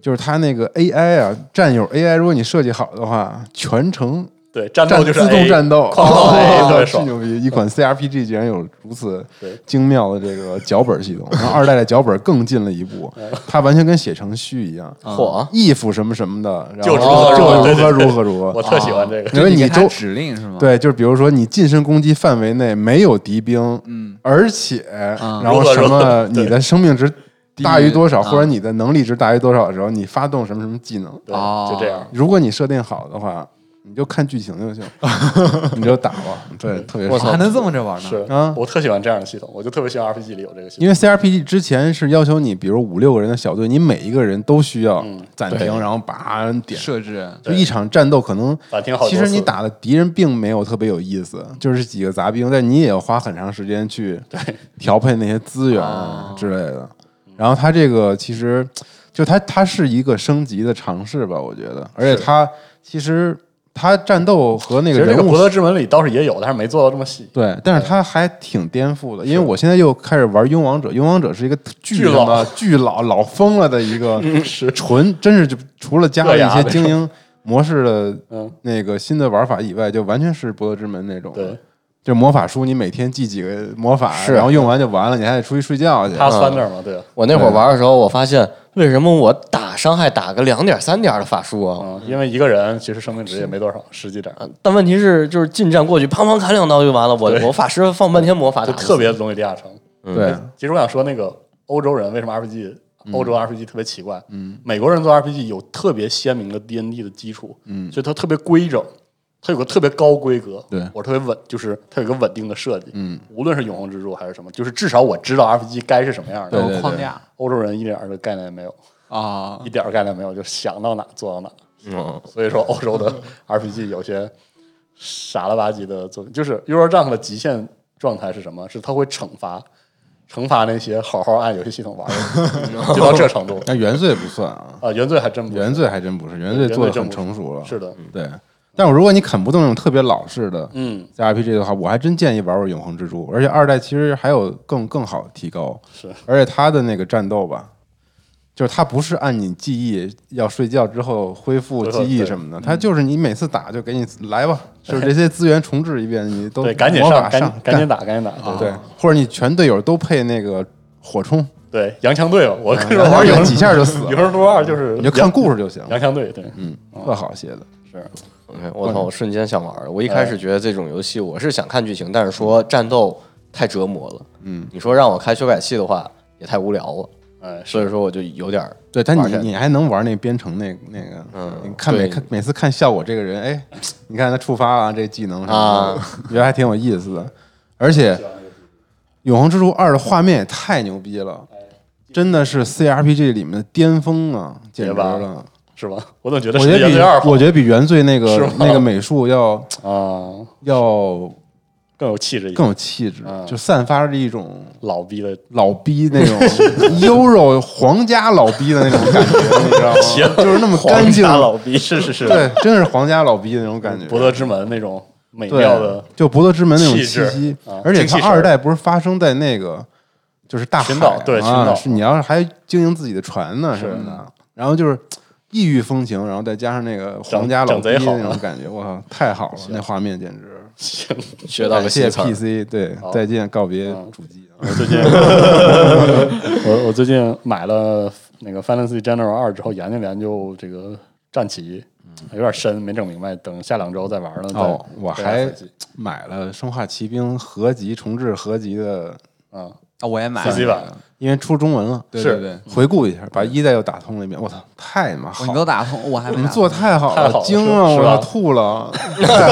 就是它那个 AI 啊，战友 AI，如果你设计好的话，全程对，战战斗就是自动战斗，哐哐 A 特别巨爽。牛逼！一款 CRPG 竟然有如此精妙的这个脚本系统，然后二代的脚本更进了一步，它完全跟写程序一样嚯，，if 什么什么的，然后就如何就如何对对对如何如何如我。特喜欢这个，因为你周指令是吗？，对，就是比如说你近身攻击范围内没有敌兵，嗯，而且嗯然后什么你的生命值大于多少，或者你的能力值大于多少的时候，你发动什么什么技能。对，哦就这样。如果你设定好的话，你就看剧情就行，你就打吧。对，特别爽我操还能这么着玩呢？是啊我特喜欢这样的系统，我就特别喜欢 RPG 里有这个系统。因为 CRPG 之前是要求你，比如五六个人的小队，你每一个人都需要嗯暂停，然后把点。设置就一场战斗可能暂停好其实你打的敌人并没有特别有意思，就是几个杂兵，但你也要花很长时间去 调配那些资源啊之类的。然后它这个其实就它它是一个升级的尝试吧，我觉得，而且它其实它战斗和那其实这个个人物博德之门里倒是也有，但是没做到这么细。对，但是他还挺颠覆的，因为我现在又开始玩勇王者，勇王者是一个巨巨老。巨老老疯了的一个 是。纯，真是就除了加了一些 精英模式的嗯，那个新的玩法以外，就完全是博德之门那种。对，就魔法书，你每天记几个魔法，然后用完就完了，你还得出去睡觉去。他 Thunder 嘛，对啊，我那会儿玩的时候，我发现为什么我打伤害打个两点三点的法术啊？嗯，因为一个人其实生命值也没多少，十几点，但问题是，就是近战过去，砰砰砍两刀就完了。我对我法师放半天魔法就特别容易地下城。对，其实我想说，那个欧洲人为什么 RPG 嗯欧洲 RPG 特别奇怪？嗯，美国人做 RPG 有特别鲜明的 D N D 的基础，嗯，所以它特别规整，它有个特别高规格，对我特别稳，就是它有个稳定的设计，嗯，无论是永恒之柱还是什么，就是至少我知道 RPG 该是什么样的。对对有框架欧洲人一点儿的概念也没有，啊一，点儿概念没有，就想到哪做到哪。嗯，所以说，欧洲的 RPG 有些傻了吧唧的作品，就是 Euro Junk 的极限状态是什么？是它会惩罚惩罚那些好好按游戏系统玩的，就到这程度那原罪不算啊，啊！原罪还真不是原罪还真不是，原罪做的很成熟了。是的，对，但我如果你啃不动那种特别老式的嗯，CRPG 的话，我还真建议玩玩永恒之珠，而且二代其实还有更更好的提高，是。而且它的那个战斗吧。就是它不是按你记忆要睡觉之后恢复记忆什么的，它就是你每次打就给你来吧，就是这些资源重置一遍，你都对，赶紧魔法赶上紧赶紧打，赶紧打，对。对，或者你全队友都配那个火冲，对，洋枪队嘛，我跟你说玩永几下就死了，永恒之柱二就是你就看故事就行，洋枪队，对，嗯，特好写的。是 OK，我操！我瞬间想玩了。我一开始觉得这种游戏我是想看剧情，但是说战斗太折磨了。嗯，你说让我开修改器的话，也太无聊了。哎，所以说我就有点儿对，但你你还能玩那编程那那个，嗯你看每看每次看效果这个人，哎，你看他触发啊这技能什么的，啊觉得还挺有意思的。而且《永恒之柱二》的画面也太牛逼了，真的是 CRPG 里面的巅峰啊，简直了！是吧？我总觉得我觉得比我觉得比原罪那个那个美术要啊。要更有气质一点，更有气质，嗯就散发着一种老逼的老逼那种 优柔皇家老逼的那种感觉，你知道吗？就是那么干净，老逼，是是是，对，真是皇家老逼的那种感觉。博德之门那种美对妙的，就博德之门那种气息啊，而且它精气神儿二代不是发生在那个就是大海对是你要是还经营自己的船呢是。什么的，然后就是异域风情，然后再加上那个皇家老贼好那种感觉，我操，太好了，那画面简直。行，学到了谢。PC，对，再见，告别嗯主机。我最近 我我最近买了那个 Fantasy General 二之后，研究研究这个战旗，有点深，没整明白，等下两周再玩了。哦，我还买了《生化奇兵》合集重置合集的，啊啊，我也买了因为出中文了，是。对对。对，回顾一下，把一代又打通了一遍。我操，太他妈哦好。你都打通，我还没你们做太好了，太好了我要吐了，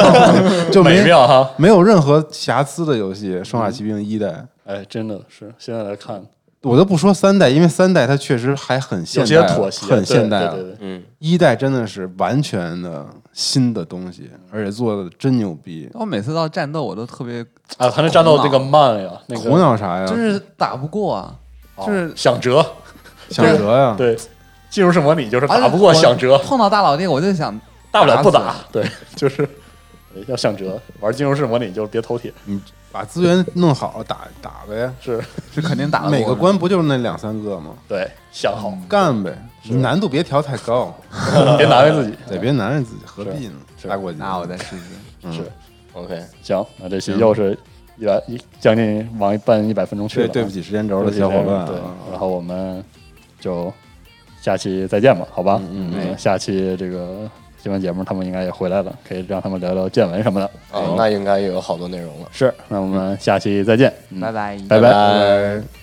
就美没妙哈！没有任何瑕疵的游戏，《生化奇兵》一代，哎，真的是现在来看我都不说三代，因为三代它确实还很现有代了，些妥协，很现代了。对对对对，嗯，一代真的是完全的新的东西，而且做的真牛逼。我每次到战斗我都特别啊，他那战斗这个慢呀，那个苦恼啥呀？就是打不过啊，哦就是想折，想折呀？对，进入式模拟就是打不过想折，碰到大老弟我就想大不了不打打，对，就是要想折。玩进入式模拟就别头铁，你把资源弄好，打打呗。是是肯定打得过每个关不就是那两三个吗？对，想好，干呗，难度别调太高，别难为自己。对，别难为自己，何必呢？是打过去，那我再试试。嗯是 OK，行，那这期又是一百一将近往一半一百分钟去了，对对不起时间轴的小伙伴啊，对，然后我们就下期再见吧，好吧？嗯嗯，下期这个新闻节目他们应该也回来了，可以让他们聊聊见闻什么的。啊，那应该也有好多内容了。是，那我们下期再见，嗯拜。拜，拜。拜拜